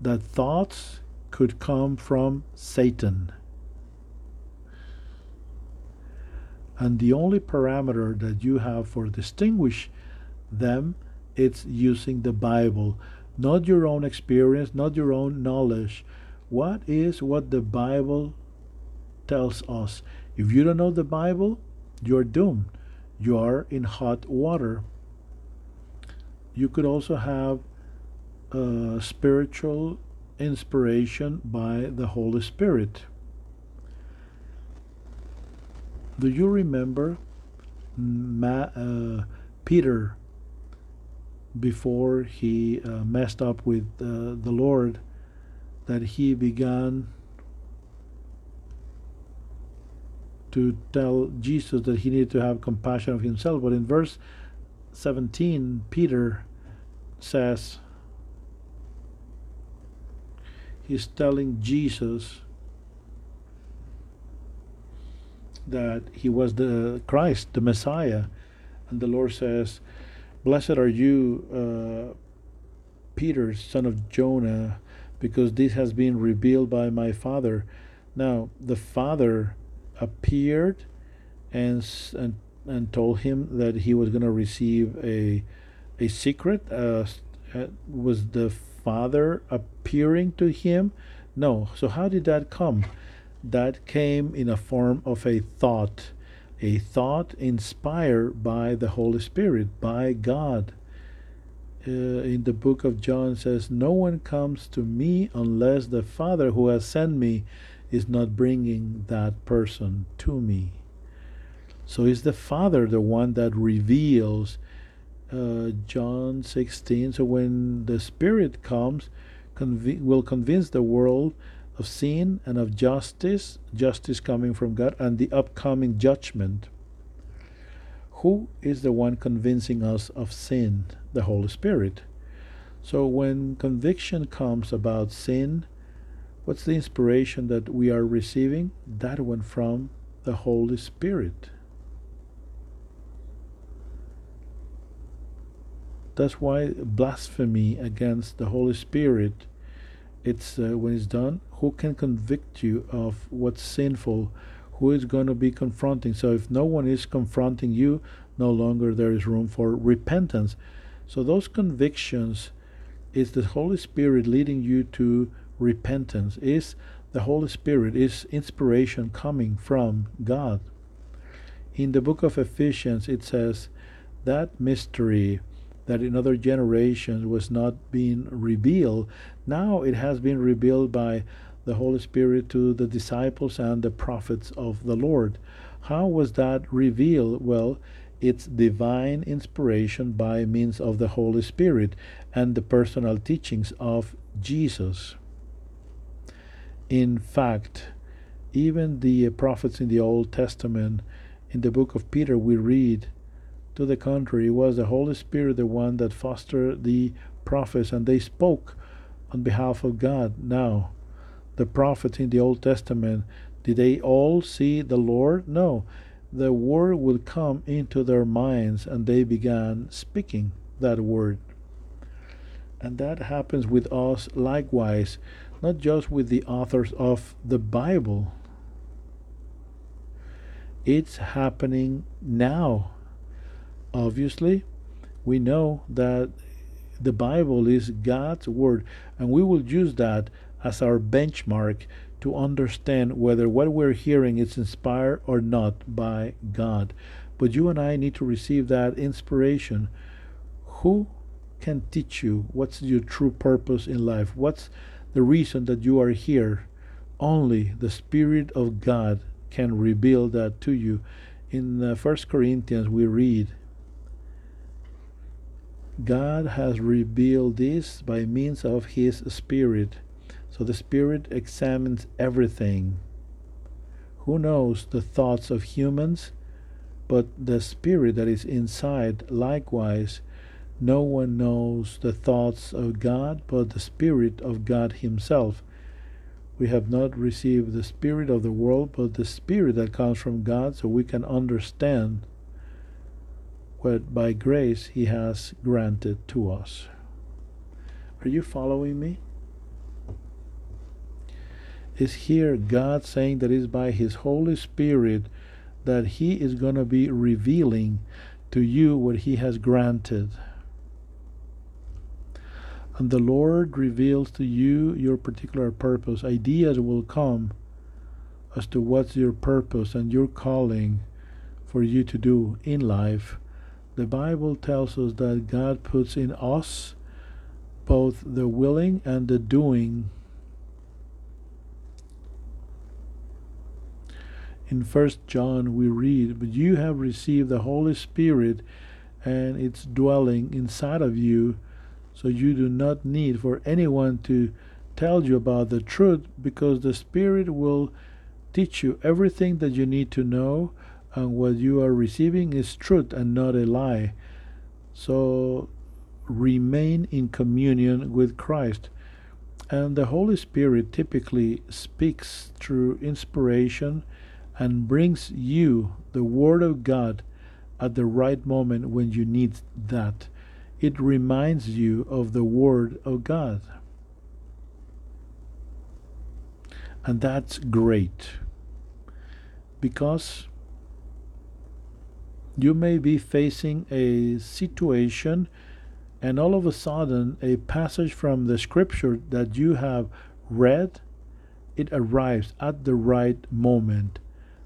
that thoughts could come from Satan. And the only parameter that you have for distinguish them it's using the Bible, not your own experience, not your own knowledge. What is what the Bible tells us? If you don't know the Bible, you're doomed. You are in hot water. You could also have uh, spiritual inspiration by the Holy Spirit. Do you remember Ma- uh, Peter before he uh, messed up with uh, the Lord that he began to tell Jesus that he needed to have compassion of himself. But in verse 17, Peter says, he's telling Jesus that he was the Christ, the Messiah. And the Lord says, Blessed are you, uh, Peter, son of Jonah, because this has been revealed by my Father. Now, the Father appeared and, and, and told him that he was going to receive a, a secret. Uh, uh, was the Father appearing to him? No. So, how did that come? That came in a form of a thought a thought inspired by the Holy Spirit, by God. Uh, in the book of John says, No one comes to me unless the Father who has sent me is not bringing that person to me. So is the Father the one that reveals uh, John 16. So when the Spirit comes, conv- will convince the world of sin and of justice, justice coming from God, and the upcoming judgment. Who is the one convincing us of sin? The Holy Spirit. So when conviction comes about sin, what's the inspiration that we are receiving? That one from the Holy Spirit. That's why blasphemy against the Holy Spirit it's uh, when it's done who can convict you of what's sinful? Who is going to be confronting? So if no one is confronting you no longer there is room for repentance. So those convictions is the holy spirit leading you to repentance. Is the holy spirit is inspiration coming from god? In the book of ephesians it says that mystery that in other generations was not being revealed. Now it has been revealed by the Holy Spirit to the disciples and the prophets of the Lord. How was that revealed? Well, it's divine inspiration by means of the Holy Spirit and the personal teachings of Jesus. In fact, even the prophets in the Old Testament, in the book of Peter, we read to the contrary, was the Holy Spirit the one that fostered the prophets, and they spoke on behalf of God. Now, the prophets in the Old Testament, did they all see the Lord? No. The word would come into their minds, and they began speaking that word. And that happens with us likewise, not just with the authors of the Bible. It's happening now obviously, we know that the Bible is God's Word, and we will use that as our benchmark to understand whether what we're hearing is inspired or not by God. But you and I need to receive that inspiration. Who can teach you what's your true purpose in life? What's the reason that you are here? Only the Spirit of God can reveal that to you. In uh, First Corinthians, we read God has revealed this by means of His Spirit. So the Spirit examines everything. Who knows the thoughts of humans? But the Spirit that is inside, likewise, no one knows the thoughts of God but the Spirit of God Himself. We have not received the Spirit of the world, but the Spirit that comes from God, so we can understand what by grace He has granted to us. Are you following me? Is here God saying that it's by His Holy Spirit that He is going to be revealing to you what He has granted. And the Lord reveals to you your particular purpose. Ideas will come as to what's your purpose and your calling for you to do in life. The Bible tells us that God puts in us both the willing and the doing. In First John we read, But you have received the Holy Spirit and it's dwelling inside of you, so you do not need for anyone to tell you about the truth because the Spirit will teach you everything that you need to know, and what you are receiving is truth and not a lie. So remain in communion with Christ. And the Holy Spirit typically speaks through inspiration and brings you the Word of God at the right moment when you need that. It reminds you of the Word of God. And that's great because you may be facing a situation and all of a sudden a passage from the scripture that you have read it arrives at the right moment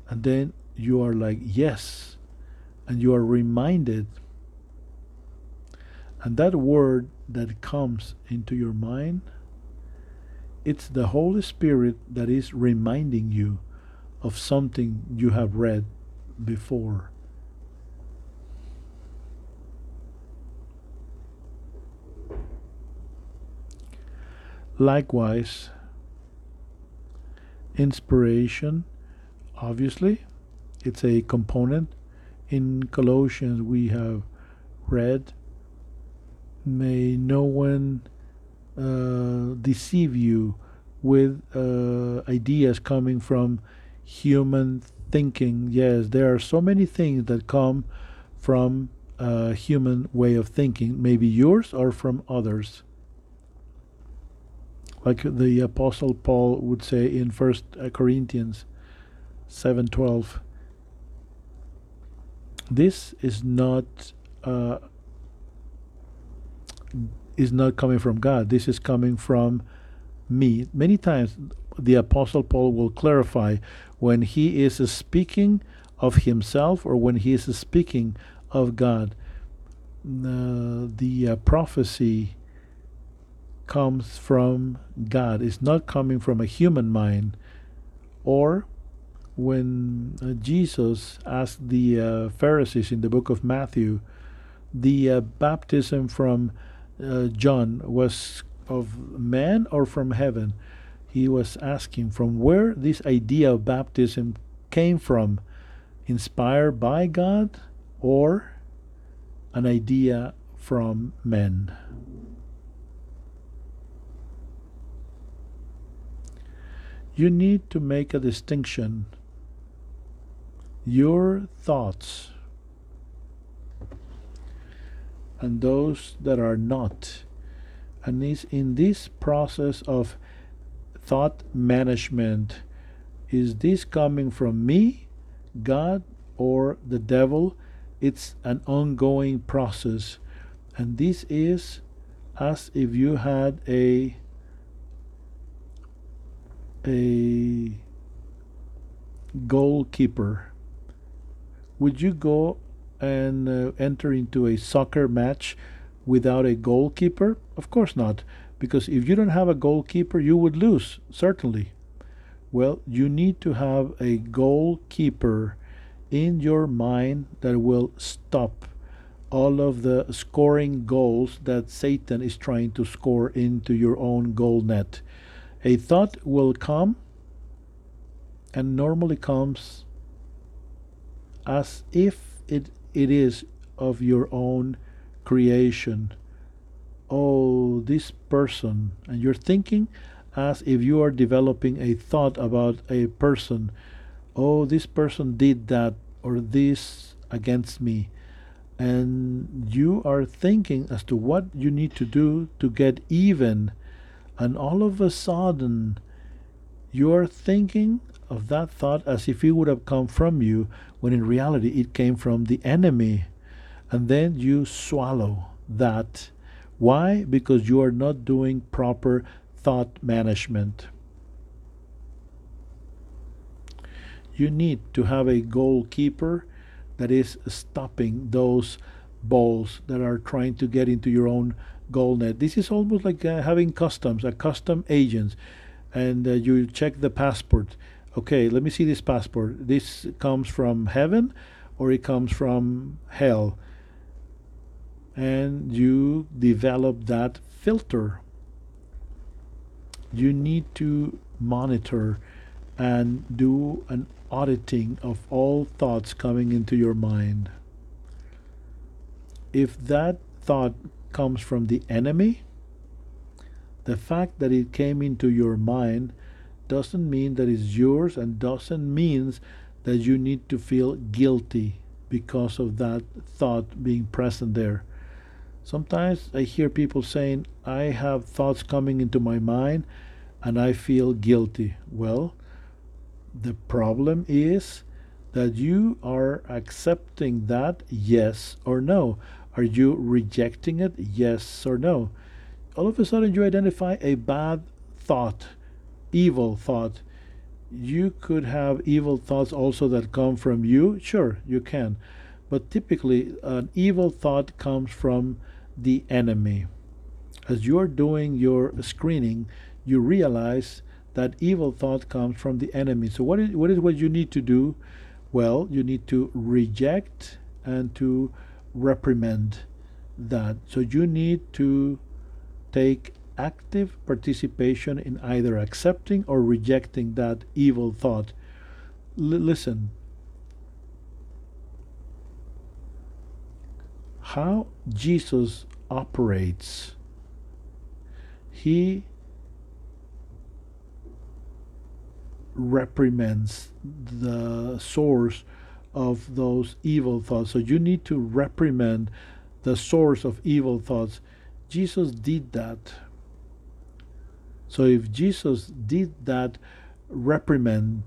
and then you are like yes and you are reminded and that word that comes into your mind it's the holy spirit that is reminding you of something you have read before. Likewise, inspiration, obviously, it's a component. In Colossians, we have read, May no one uh, deceive you with uh, ideas coming from human thinking. Yes, there are so many things that come from a human way of thinking, maybe yours or from others. Like the apostle Paul would say in First Corinthians 7:12. This is not uh, is not coming from God. This is coming from me. Many times the apostle Paul will clarify when he is speaking of himself or when he is speaking of God. Uh, the uh, prophecy comes from God. It's not coming from a human mind. Or when uh, Jesus asked the uh, Pharisees in the book of Matthew, the uh, baptism from uh, John was of man or from heaven? he was asking from where this idea of baptism came from inspired by God or an idea from men. You need to make a distinction. Your thoughts and those that are not. And is in this process of thought management is this coming from me, God, or the devil? It's an ongoing process. And this is as if you had a a goalkeeper. Would you go and uh, enter into a soccer match without a goalkeeper? Of course not because if you don't have a goalkeeper, you would lose, certainly. Well, you need to have a goalkeeper in your mind that will stop all of the scoring goals that Satan is trying to score into your own goal net. A thought will come and normally comes as if it, it is of your own creation oh, this person, and you're thinking as if you are developing a thought about a person, oh, this person did that or this against me. and you are thinking as to what you need to do to get even, and all of a sudden you are thinking of that thought as if it would have come from you, when in reality it came from the enemy. And then you swallow that. Why? Because you are not doing proper thought management. You need to have a goalkeeper that is stopping those balls that are trying to get into your own goal net. This is almost like uh, having customs, a custom agents, and uh, you check the passport. Okay, let me see this passport. This comes from heaven or it comes from hell. And you develop that filter. You need to monitor and do an auditing of all thoughts coming into your mind. If that thought comes from the enemy, the fact that it came into your mind doesn't mean that it's yours and doesn't mean that you need to feel guilty because of that thought being present there. Sometimes I hear people saying, I have thoughts coming into my mind and I feel guilty. Well, the problem is that you are accepting that yes or no. Are you rejecting it yes or no? All of a sudden, you identify a bad thought, evil thought. You could have evil thoughts also that come from you. Sure, you can. But typically, an evil thought comes from the enemy. As you're doing your screening, you realize that evil thought comes from the enemy. So what is what is what you need to do? Well, you need to reject and to reprimand that. So you need to take active participation in either accepting or rejecting that evil thought. L- listen. How Jesus operates. He reprimands the source of those evil thoughts. So you need to reprimand the source of evil thoughts. Jesus did that. So if Jesus did that reprimand,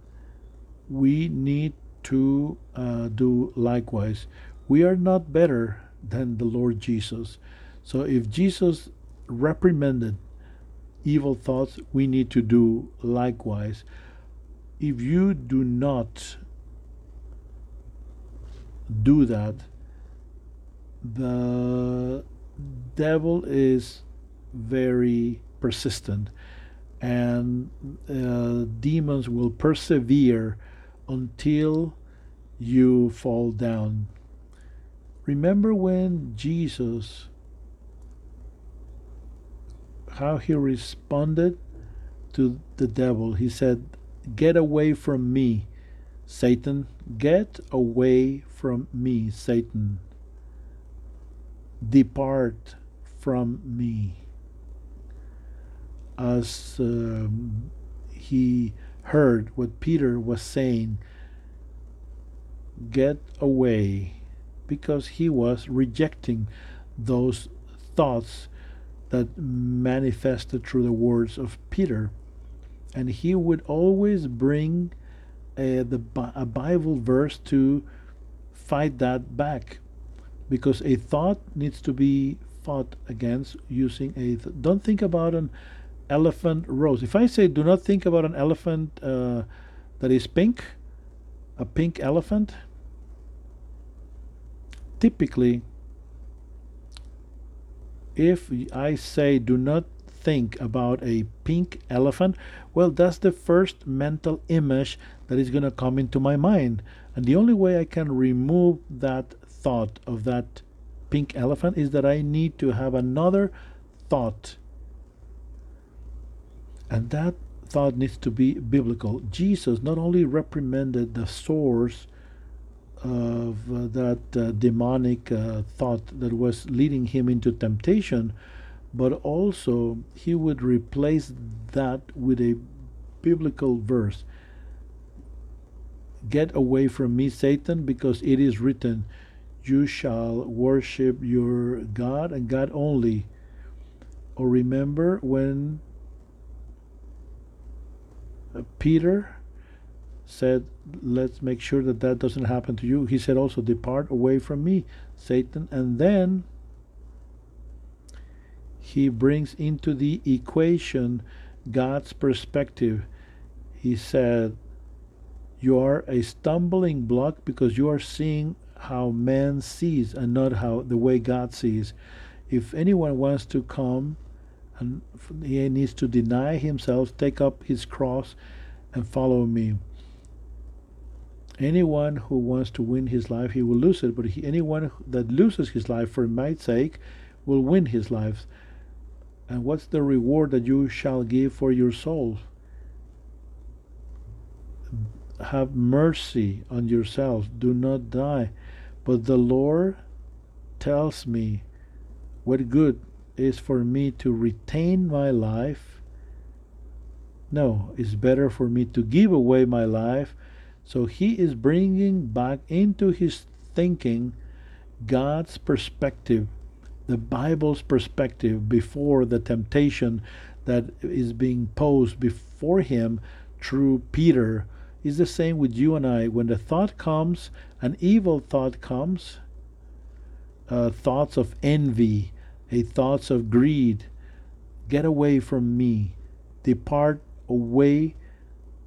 we need to uh, do likewise. We are not better than the Lord Jesus. So if Jesus reprimanded evil thoughts, we need to do likewise if you do not do that, the devil is very persistent and uh, demons will persevere until you fall down. Remember when Jesus, how he responded to the devil? He said, Get away from me, Satan. Get away from me, Satan. Depart from me. As um, he heard what Peter was saying, get away, because he was rejecting those thoughts that manifested through the words of Peter and he would always bring uh, the a Bible verse to fight that back, because a thought needs to be fought against using a. Th- don't think about an elephant rose. If I say, do not think about an elephant uh, that is pink, a pink elephant. Typically, if I say, do not think about a pink elephant, well, that's the first mental image that is going to come into my mind. And the only way I can remove that thought of that pink elephant is that I need to have another thought. And that thought needs to be biblical. Jesus not only reprimanded the source of uh, that uh, demonic uh, thought that was leading him into temptation, but also he would replace that with a biblical verse Get away from me, Satan, because it is written, you shall worship your God and God only. Or remember when uh, Peter said, Let's make sure that that doesn't happen to you. He said also, Depart away from me, Satan. And then he brings into the equation God's perspective. He said, You are a stumbling block because you are seeing how man sees and not how the way God sees. If anyone wants to come and he needs to deny himself, take up his cross, and follow me. Anyone who wants to win his life, he will lose it. But he, anyone that loses his life for my sake will win his life. And what's the reward that you shall give for your soul? Have mercy on yourselves. Do not die. But the Lord tells me what good is for me to retain my life. No, it's better for me to give away my life. So he is bringing back into his thinking God's perspective, the Bible's perspective before the temptation that is being posed before him through Peter is the same with you and I. When the thought comes, an evil thought comes, uh, thoughts of envy, a thoughts of greed, get away from me, depart away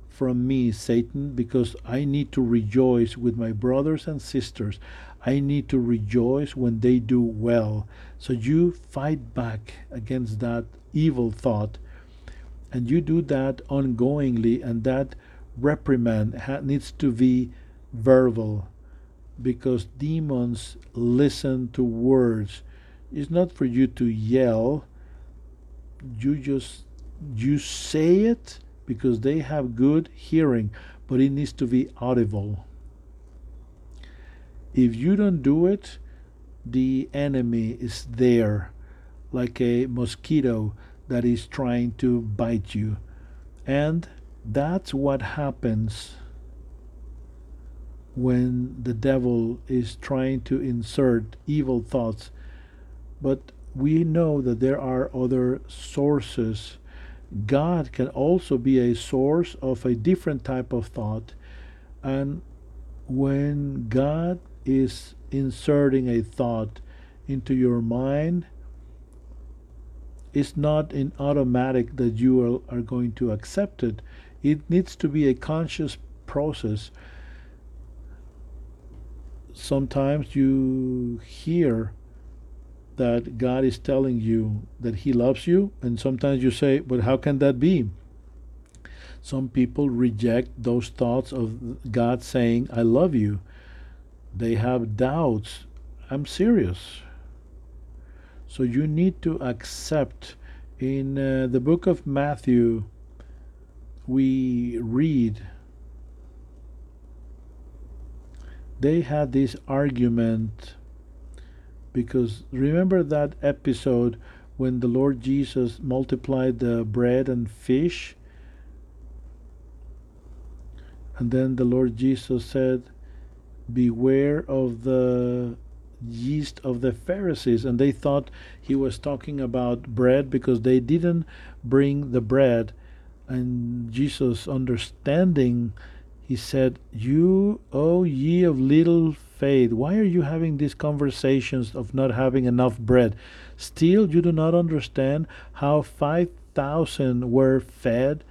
from me, Satan, because I need to rejoice with my brothers and sisters. I need to rejoice when they do well. So you fight back against that evil thought, and you do that ongoingly, and that reprimand needs to be verbal because demons listen to words. It's not for you to yell. You just you say it because they have good hearing, but it needs to be audible. If you don't do it, the enemy is there like a mosquito that is trying to bite you. And that's what happens when the devil is trying to insert evil thoughts. But we know that there are other sources. God can also be a source of a different type of thought. And when God is inserting a thought into your mind, it's not in automatic that you are, are going to accept it. It needs to be a conscious process. Sometimes you hear that God is telling you that He loves you, and sometimes you say, But how can that be? Some people reject those thoughts of God saying, I love you. They have doubts. I'm serious. So you need to accept in uh, the book of Matthew, we read they had this argument because remember that episode when the Lord Jesus multiplied the bread and fish and then the Lord Jesus said beware of the yeast of the Pharisees and they thought he was talking about bread because they didn't bring the bread and Jesus, understanding, he said, You, O ye of little faith, why are you having these conversations of not having enough bread? Still, you do not understand how 5,000 were fed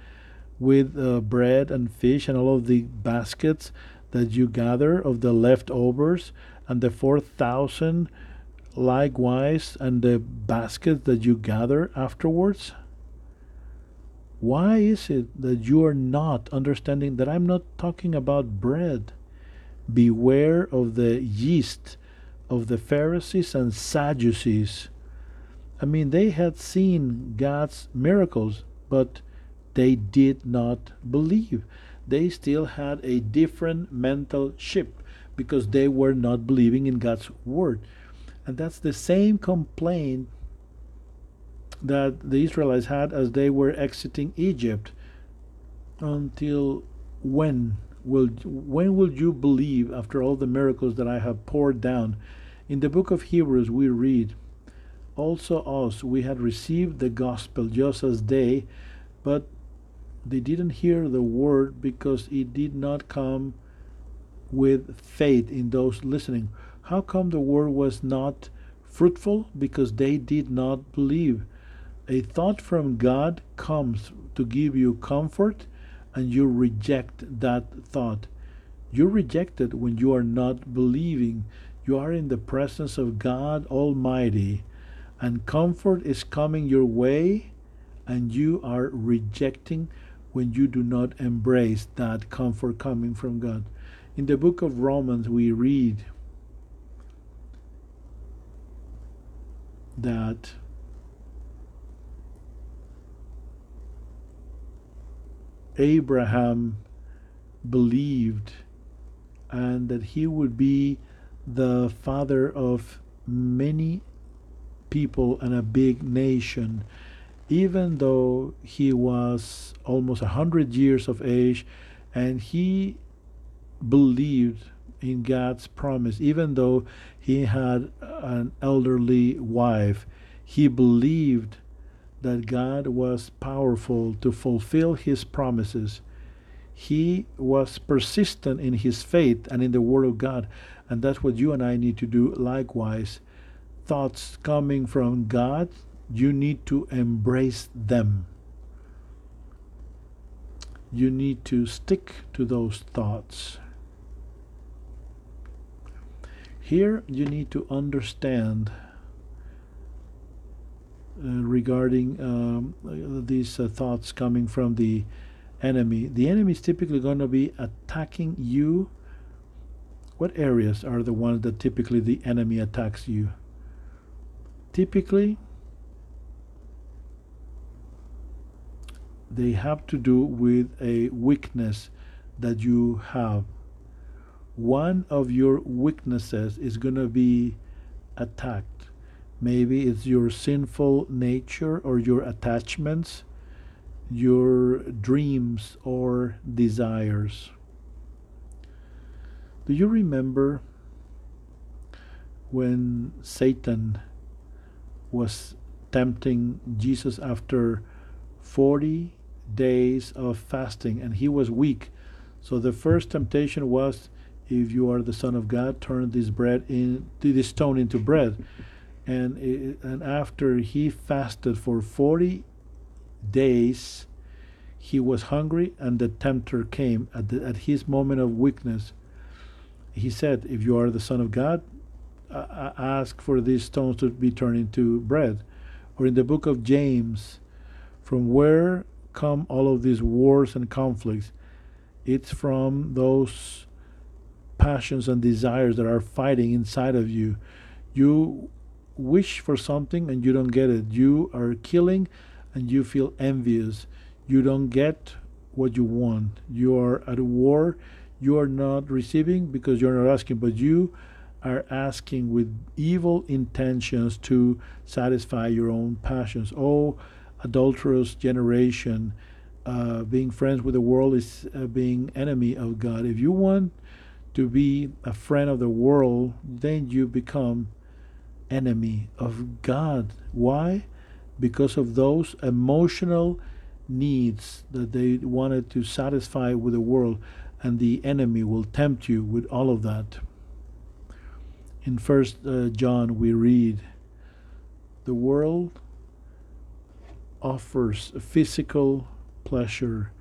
with uh, bread and fish and all of the baskets that you gather of the leftovers, and the 4,000 likewise, and the basket that you gather afterwards? Why is it that you are not understanding that I'm not talking about bread? Beware of the yeast of the Pharisees and Sadducees. I mean, they had seen God's miracles, but they did not believe. They still had a different mental ship because they were not believing in God's word. And that's the same complaint that the Israelites had as they were exiting Egypt until when will when will you believe after all the miracles that I have poured down? In the book of Hebrews we read, also us we had received the gospel just as they, but they didn't hear the word because it did not come with faith in those listening. How come the word was not fruitful? Because they did not believe. A thought from God comes to give you comfort, and you reject that thought. You reject it when you are not believing. You are in the presence of God Almighty, and comfort is coming your way, and you are rejecting when you do not embrace that comfort coming from God. In the book of Romans, we read that Abraham believed and that he would be the father of many people and a big nation even though he was almost a hundred years of age and he believed in God's promise, even though he had an elderly wife, he believed that God was powerful to fulfill his promises. He was persistent in his faith and in the Word of God, and that's what you and I need to do likewise. Thoughts coming from God, you need to embrace them. You need to stick to those thoughts. Here you need to understand uh, regarding um, these uh, thoughts coming from the enemy. The enemy is typically going to be attacking you. What areas are the ones that typically the enemy attacks you? Typically, they have to do with a weakness that you have one of your weaknesses is going to be attacked. Maybe it's your sinful nature or your attachments, your dreams or desires. Do you remember when Satan was tempting Jesus after 40 days of fasting and he was weak? So the first temptation was if you are the Son of God, turn this bread in this stone into bread. And it, and after he fasted for forty days, he was hungry, and the tempter came at the, at his moment of weakness. He said, "If you are the Son of God, uh, ask for these stones to be turned into bread." Or in the book of James, from where come all of these wars and conflicts? It's from those passions and desires that are fighting inside of you. You wish for something and you don't get it. You are killing and you feel envious. You don't get what you want. You are at war. You are not receiving because you're not asking, but you are asking with evil intentions to satisfy your own passions. Oh, adulterous generation, uh, being friends with the world is uh, being enemy of God. If you want to be a friend of the world, then you become enemy of God. Why? Because of those emotional needs that they wanted to satisfy with the world, and the enemy will tempt you with all of that. In First uh, John, we read, "The world offers physical pleasure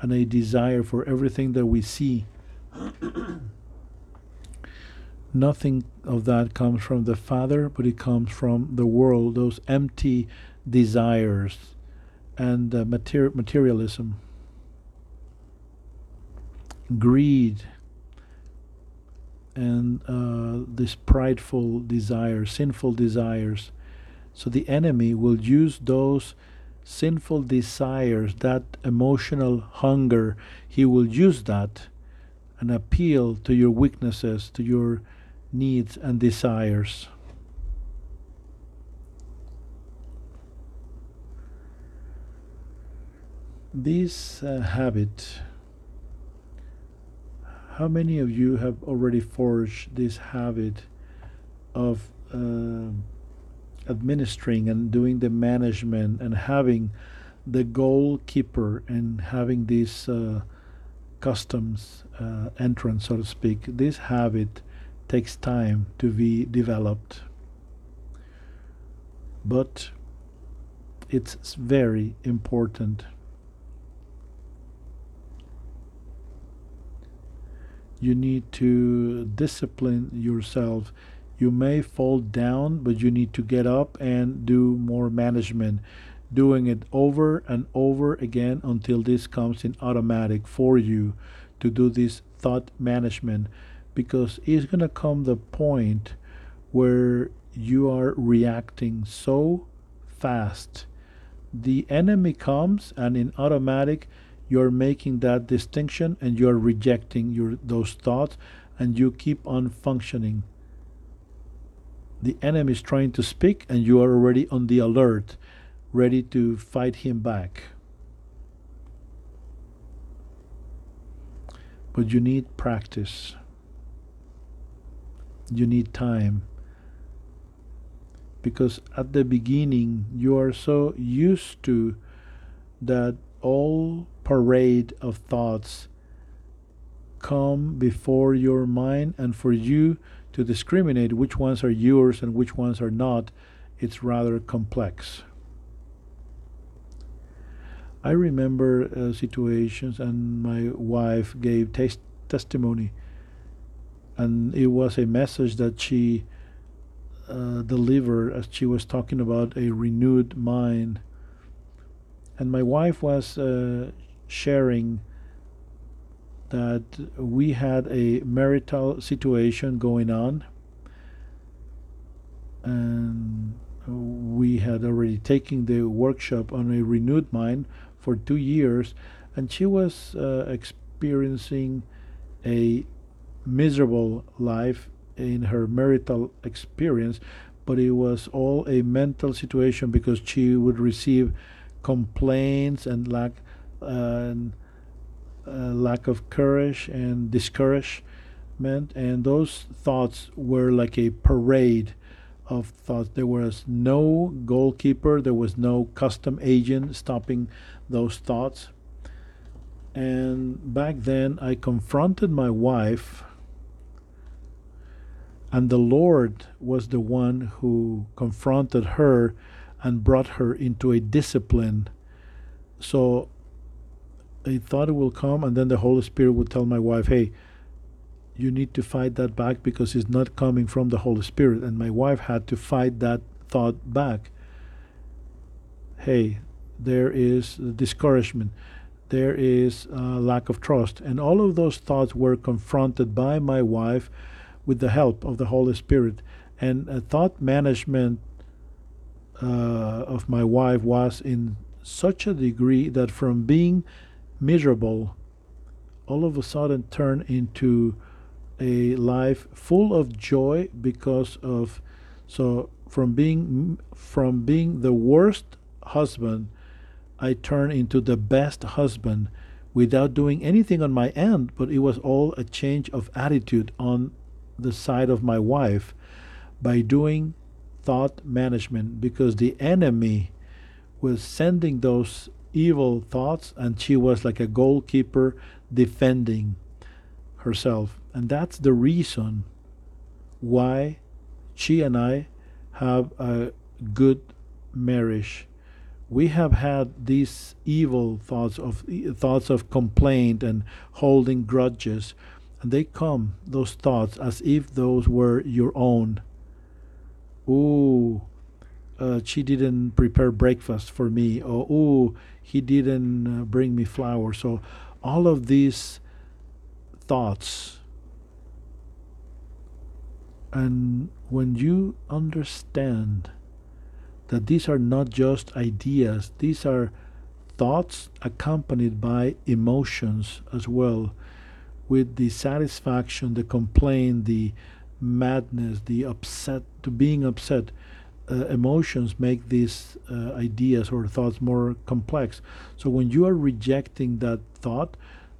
and a desire for everything that we see." nothing of that comes from the Father, but it comes from the world, those empty desires and uh, mater- materialism, greed, and uh, this prideful desire, sinful desires. So the enemy will use those sinful desires, that emotional hunger, he will use that and appeal to your weaknesses, to your needs and desires. This uh, habit How many of you have already forged this habit of uh, administering and doing the management and having the goalkeeper and having this uh, customs uh, entrance, so to speak? This habit takes time to be developed, but it's very important. You need to discipline yourself. You may fall down, but you need to get up and do more management, doing it over and over again until this comes in automatic for you to do this thought management because it's going to come the point where you are reacting so fast. The enemy comes and in automatic you're making that distinction and you're rejecting your those thoughts and you keep on functioning the enemy is trying to speak and you are already on the alert ready to fight him back. But you need practice. You need time. Because at the beginning you are so used to that all parade of thoughts come before your mind and for you to discriminate which ones are yours and which ones are not it's rather complex i remember uh, situations and my wife gave tes- testimony and it was a message that she uh, deliver as she was talking about a renewed mind. And my wife was uh, sharing that we had a marital situation going on, and we had already taken the workshop on a renewed mind for two years, and she was uh, experiencing a miserable life in her marital experience, but it was all a mental situation because she would receive complaints and lack and uh, Uh, lack of courage and discouragement, and those thoughts were like a parade of thoughts. There was no goalkeeper, there was no custom agent stopping those thoughts. And back then, I confronted my wife and the Lord was the one who confronted her and brought her into a discipline. So I thought it will come, and then the Holy Spirit would tell my wife, hey, you need to fight that back because it's not coming from the Holy Spirit. And my wife had to fight that thought back. Hey, there is discouragement, there is lack of trust. And all of those thoughts were confronted by my wife with the help of the Holy Spirit. And uh, thought management uh, of my wife was in such a degree that from being miserable, all of a sudden turn into a life full of joy because of so from being from being the worst husband I turn into the best husband without doing anything on my end but it was all a change of attitude on the side of my wife by doing thought management because the enemy was sending those evil thoughts and she was like a goalkeeper defending herself and that's the reason why she and I have a good marriage we have had these evil thoughts of thoughts of complaint and holding grudges and they come, those thoughts, as if those were your own. Ooh, uh, she didn't prepare breakfast for me. Or, ooh, he didn't uh, bring me flowers. So, all of these thoughts. And when you understand that these are not just ideas, these are thoughts accompanied by emotions as well with the satisfaction, the complaint, the madness, the upset, to being upset. Uh, emotions make these uh, ideas or thoughts more complex. So when you are rejecting that thought,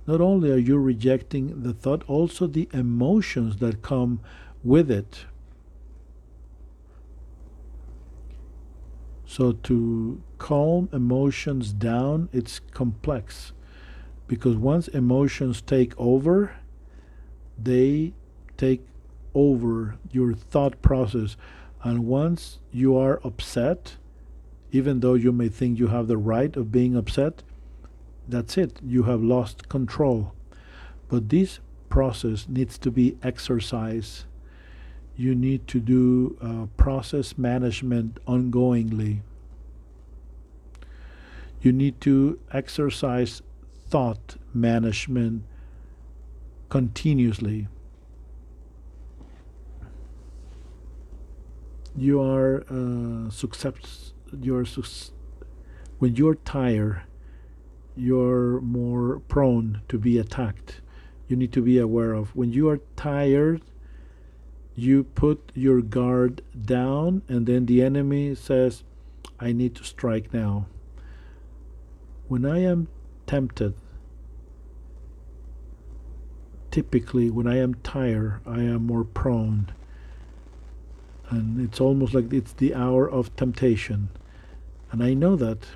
not only are you rejecting the thought, also the emotions that come with it. So to calm emotions down, it's complex because once emotions take over, they take over your thought process. And once you are upset, even though you may think you have the right of being upset, that's it. You have lost control. But this process needs to be exercised. You need to do uh, process management ongoingly. You need to exercise thought management continuously. You are uh. You are when you're tired you're more prone to be attacked. You need to be aware of when you are tired, you put your guard down, and then the enemy says, I need to strike now. When I am tempted, typically when I am tired, I am more prone. And it's almost like it's the hour of temptation. And I know that.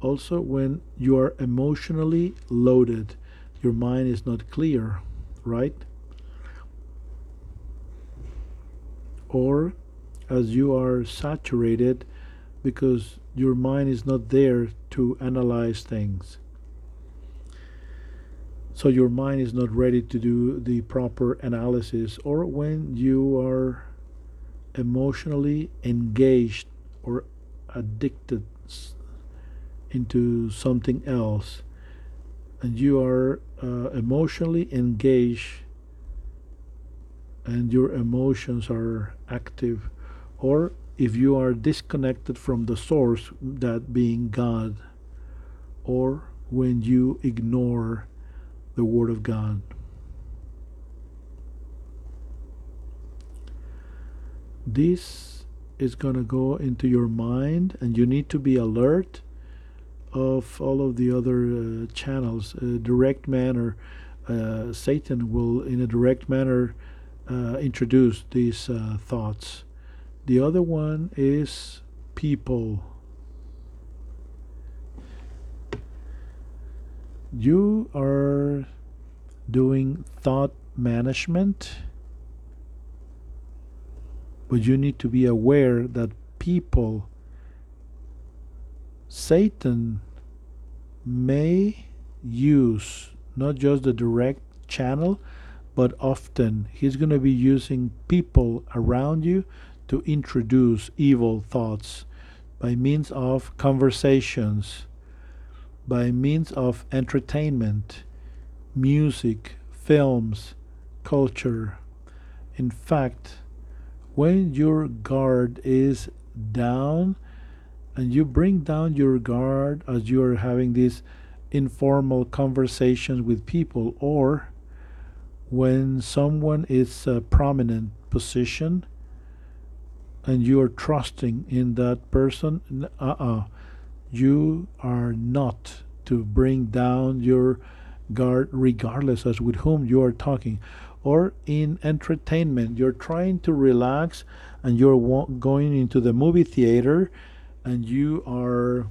Also when you are emotionally loaded your mind is not clear right? Or as you are saturated because your mind is not there to analyze things. So your mind is not ready to do the proper analysis. Or when you are emotionally engaged or addicted into something else and you are uh, emotionally engaged and your emotions are active or if you are disconnected from the source that being God or when you ignore the word of God this is going to go into your mind and you need to be alert of all of the other uh, channels. A direct manner, uh, Satan will, in a direct manner, uh, introduce these uh, thoughts. The other one is people. You are doing thought management, but you need to be aware that people Satan may use not just the direct channel, but often he's going to be using people around you to introduce evil thoughts by means of conversations, by means of entertainment, music, films, culture. In fact, when your guard is down, and you bring down your guard as you are having these informal conversations with people or when someone is a prominent position and you are trusting in that person uh-uh you are not to bring down your guard regardless as with whom you are talking or in entertainment you're trying to relax and you're going into the movie theater and you are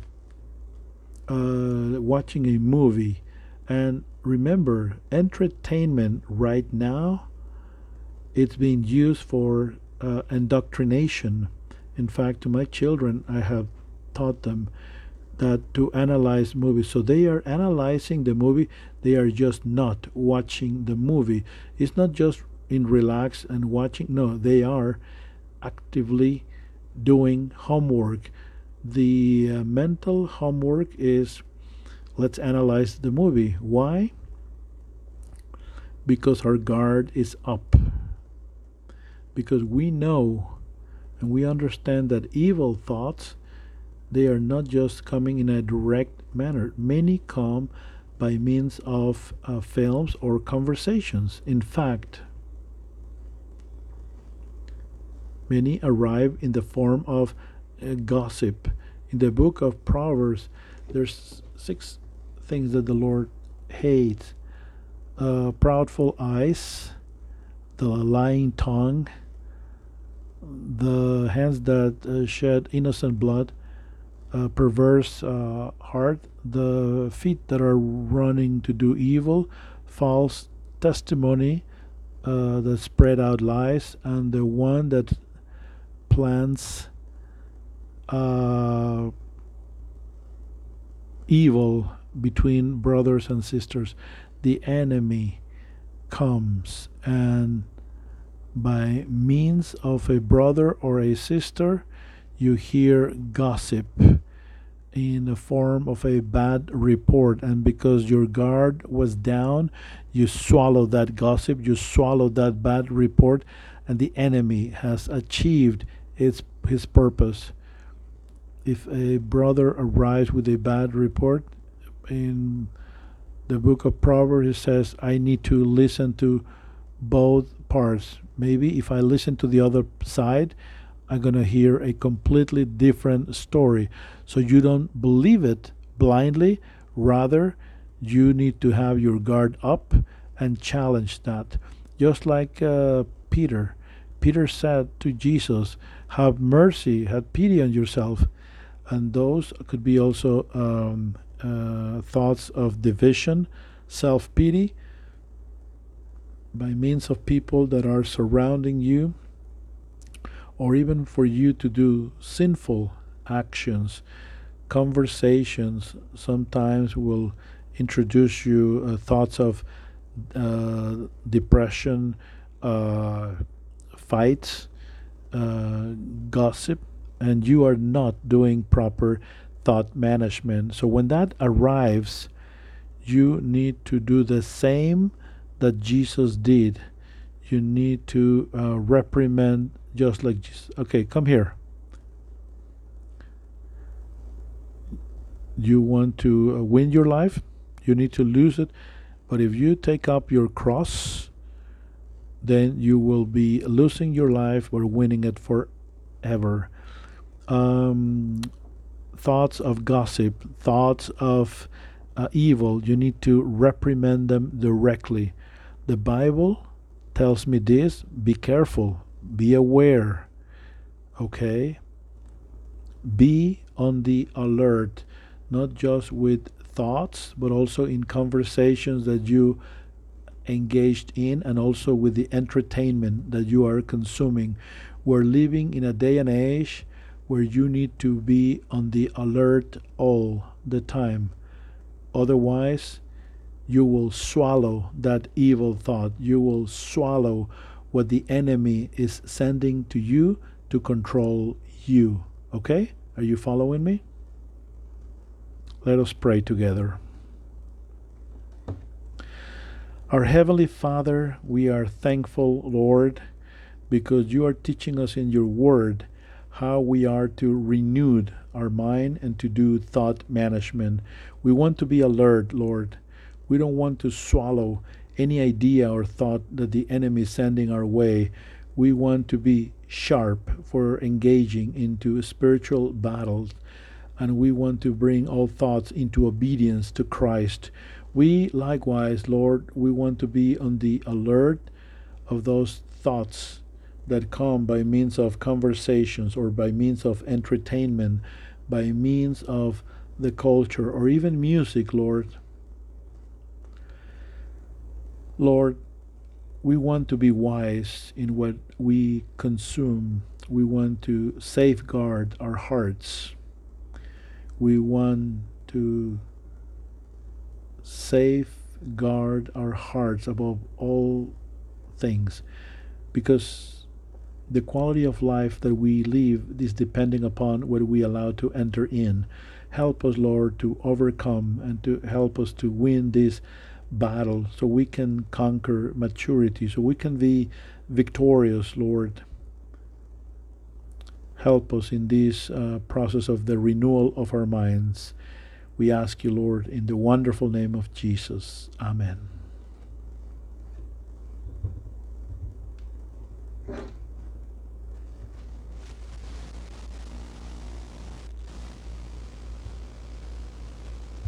uh, watching a movie, and remember, entertainment right now, it's being used for uh, indoctrination. In fact, to my children, I have taught them that to analyze movies. So they are analyzing the movie, they are just not watching the movie. It's not just in relax and watching, no, they are actively doing homework the uh, mental homework is let's analyze the movie. Why? Because our guard is up. Because we know and we understand that evil thoughts they are not just coming in a direct manner. Many come by means of uh, films or conversations. In fact, many arrive in the form of uh, gossip. In the book of Proverbs, there's six things that the Lord hates: uh, proudful eyes, the lying tongue, the hands that uh, shed innocent blood, uh, perverse uh, heart, the feet that are running to do evil, false testimony uh, that spread out lies, and the one that plants uh, evil between brothers and sisters. The enemy comes and by means of a brother or a sister, you hear gossip in the form of a bad report. And because your guard was down, you swallow that gossip, you swallow that bad report, and the enemy has achieved its, his purpose. If a brother arrives with a bad report, in the book of Proverbs, it says, I need to listen to both parts. Maybe if I listen to the other side, I'm going to hear a completely different story. So you don't believe it blindly. Rather, you need to have your guard up and challenge that. Just like uh, Peter. Peter said to Jesus, Have mercy, have pity on yourself. And those could be also um, uh, thoughts of division, self pity, by means of people that are surrounding you, or even for you to do sinful actions. Conversations sometimes will introduce you uh, thoughts of uh, depression, uh, fights, uh, gossip, and you are not doing proper thought management. So when that arrives, you need to do the same that Jesus did. You need to uh, reprimand just like Jesus. Okay, come here. You want to uh, win your life? You need to lose it. But if you take up your cross, then you will be losing your life or winning it forever. Um, thoughts of gossip, thoughts of uh, evil, you need to reprimand them directly. The Bible tells me this be careful, be aware, okay? Be on the alert, not just with thoughts, but also in conversations that you engaged in and also with the entertainment that you are consuming. We're living in a day and age where you need to be on the alert all the time. Otherwise, you will swallow that evil thought. You will swallow what the enemy is sending to you to control you. Okay? Are you following me? Let us pray together. Our Heavenly Father, we are thankful, Lord, because you are teaching us in your word how we are to renew our mind and to do thought management. We want to be alert, Lord. We don't want to swallow any idea or thought that the enemy is sending our way. We want to be sharp for engaging into spiritual battles, and we want to bring all thoughts into obedience to Christ. We likewise, Lord, we want to be on the alert of those thoughts that come by means of conversations or by means of entertainment, by means of the culture or even music, Lord. Lord, we want to be wise in what we consume. We want to safeguard our hearts. We want to safeguard our hearts above all things because the quality of life that we live is depending upon what we allow to enter in. Help us, Lord, to overcome and to help us to win this battle so we can conquer maturity, so we can be victorious, Lord. Help us in this uh, process of the renewal of our minds. We ask you, Lord, in the wonderful name of Jesus. Amen.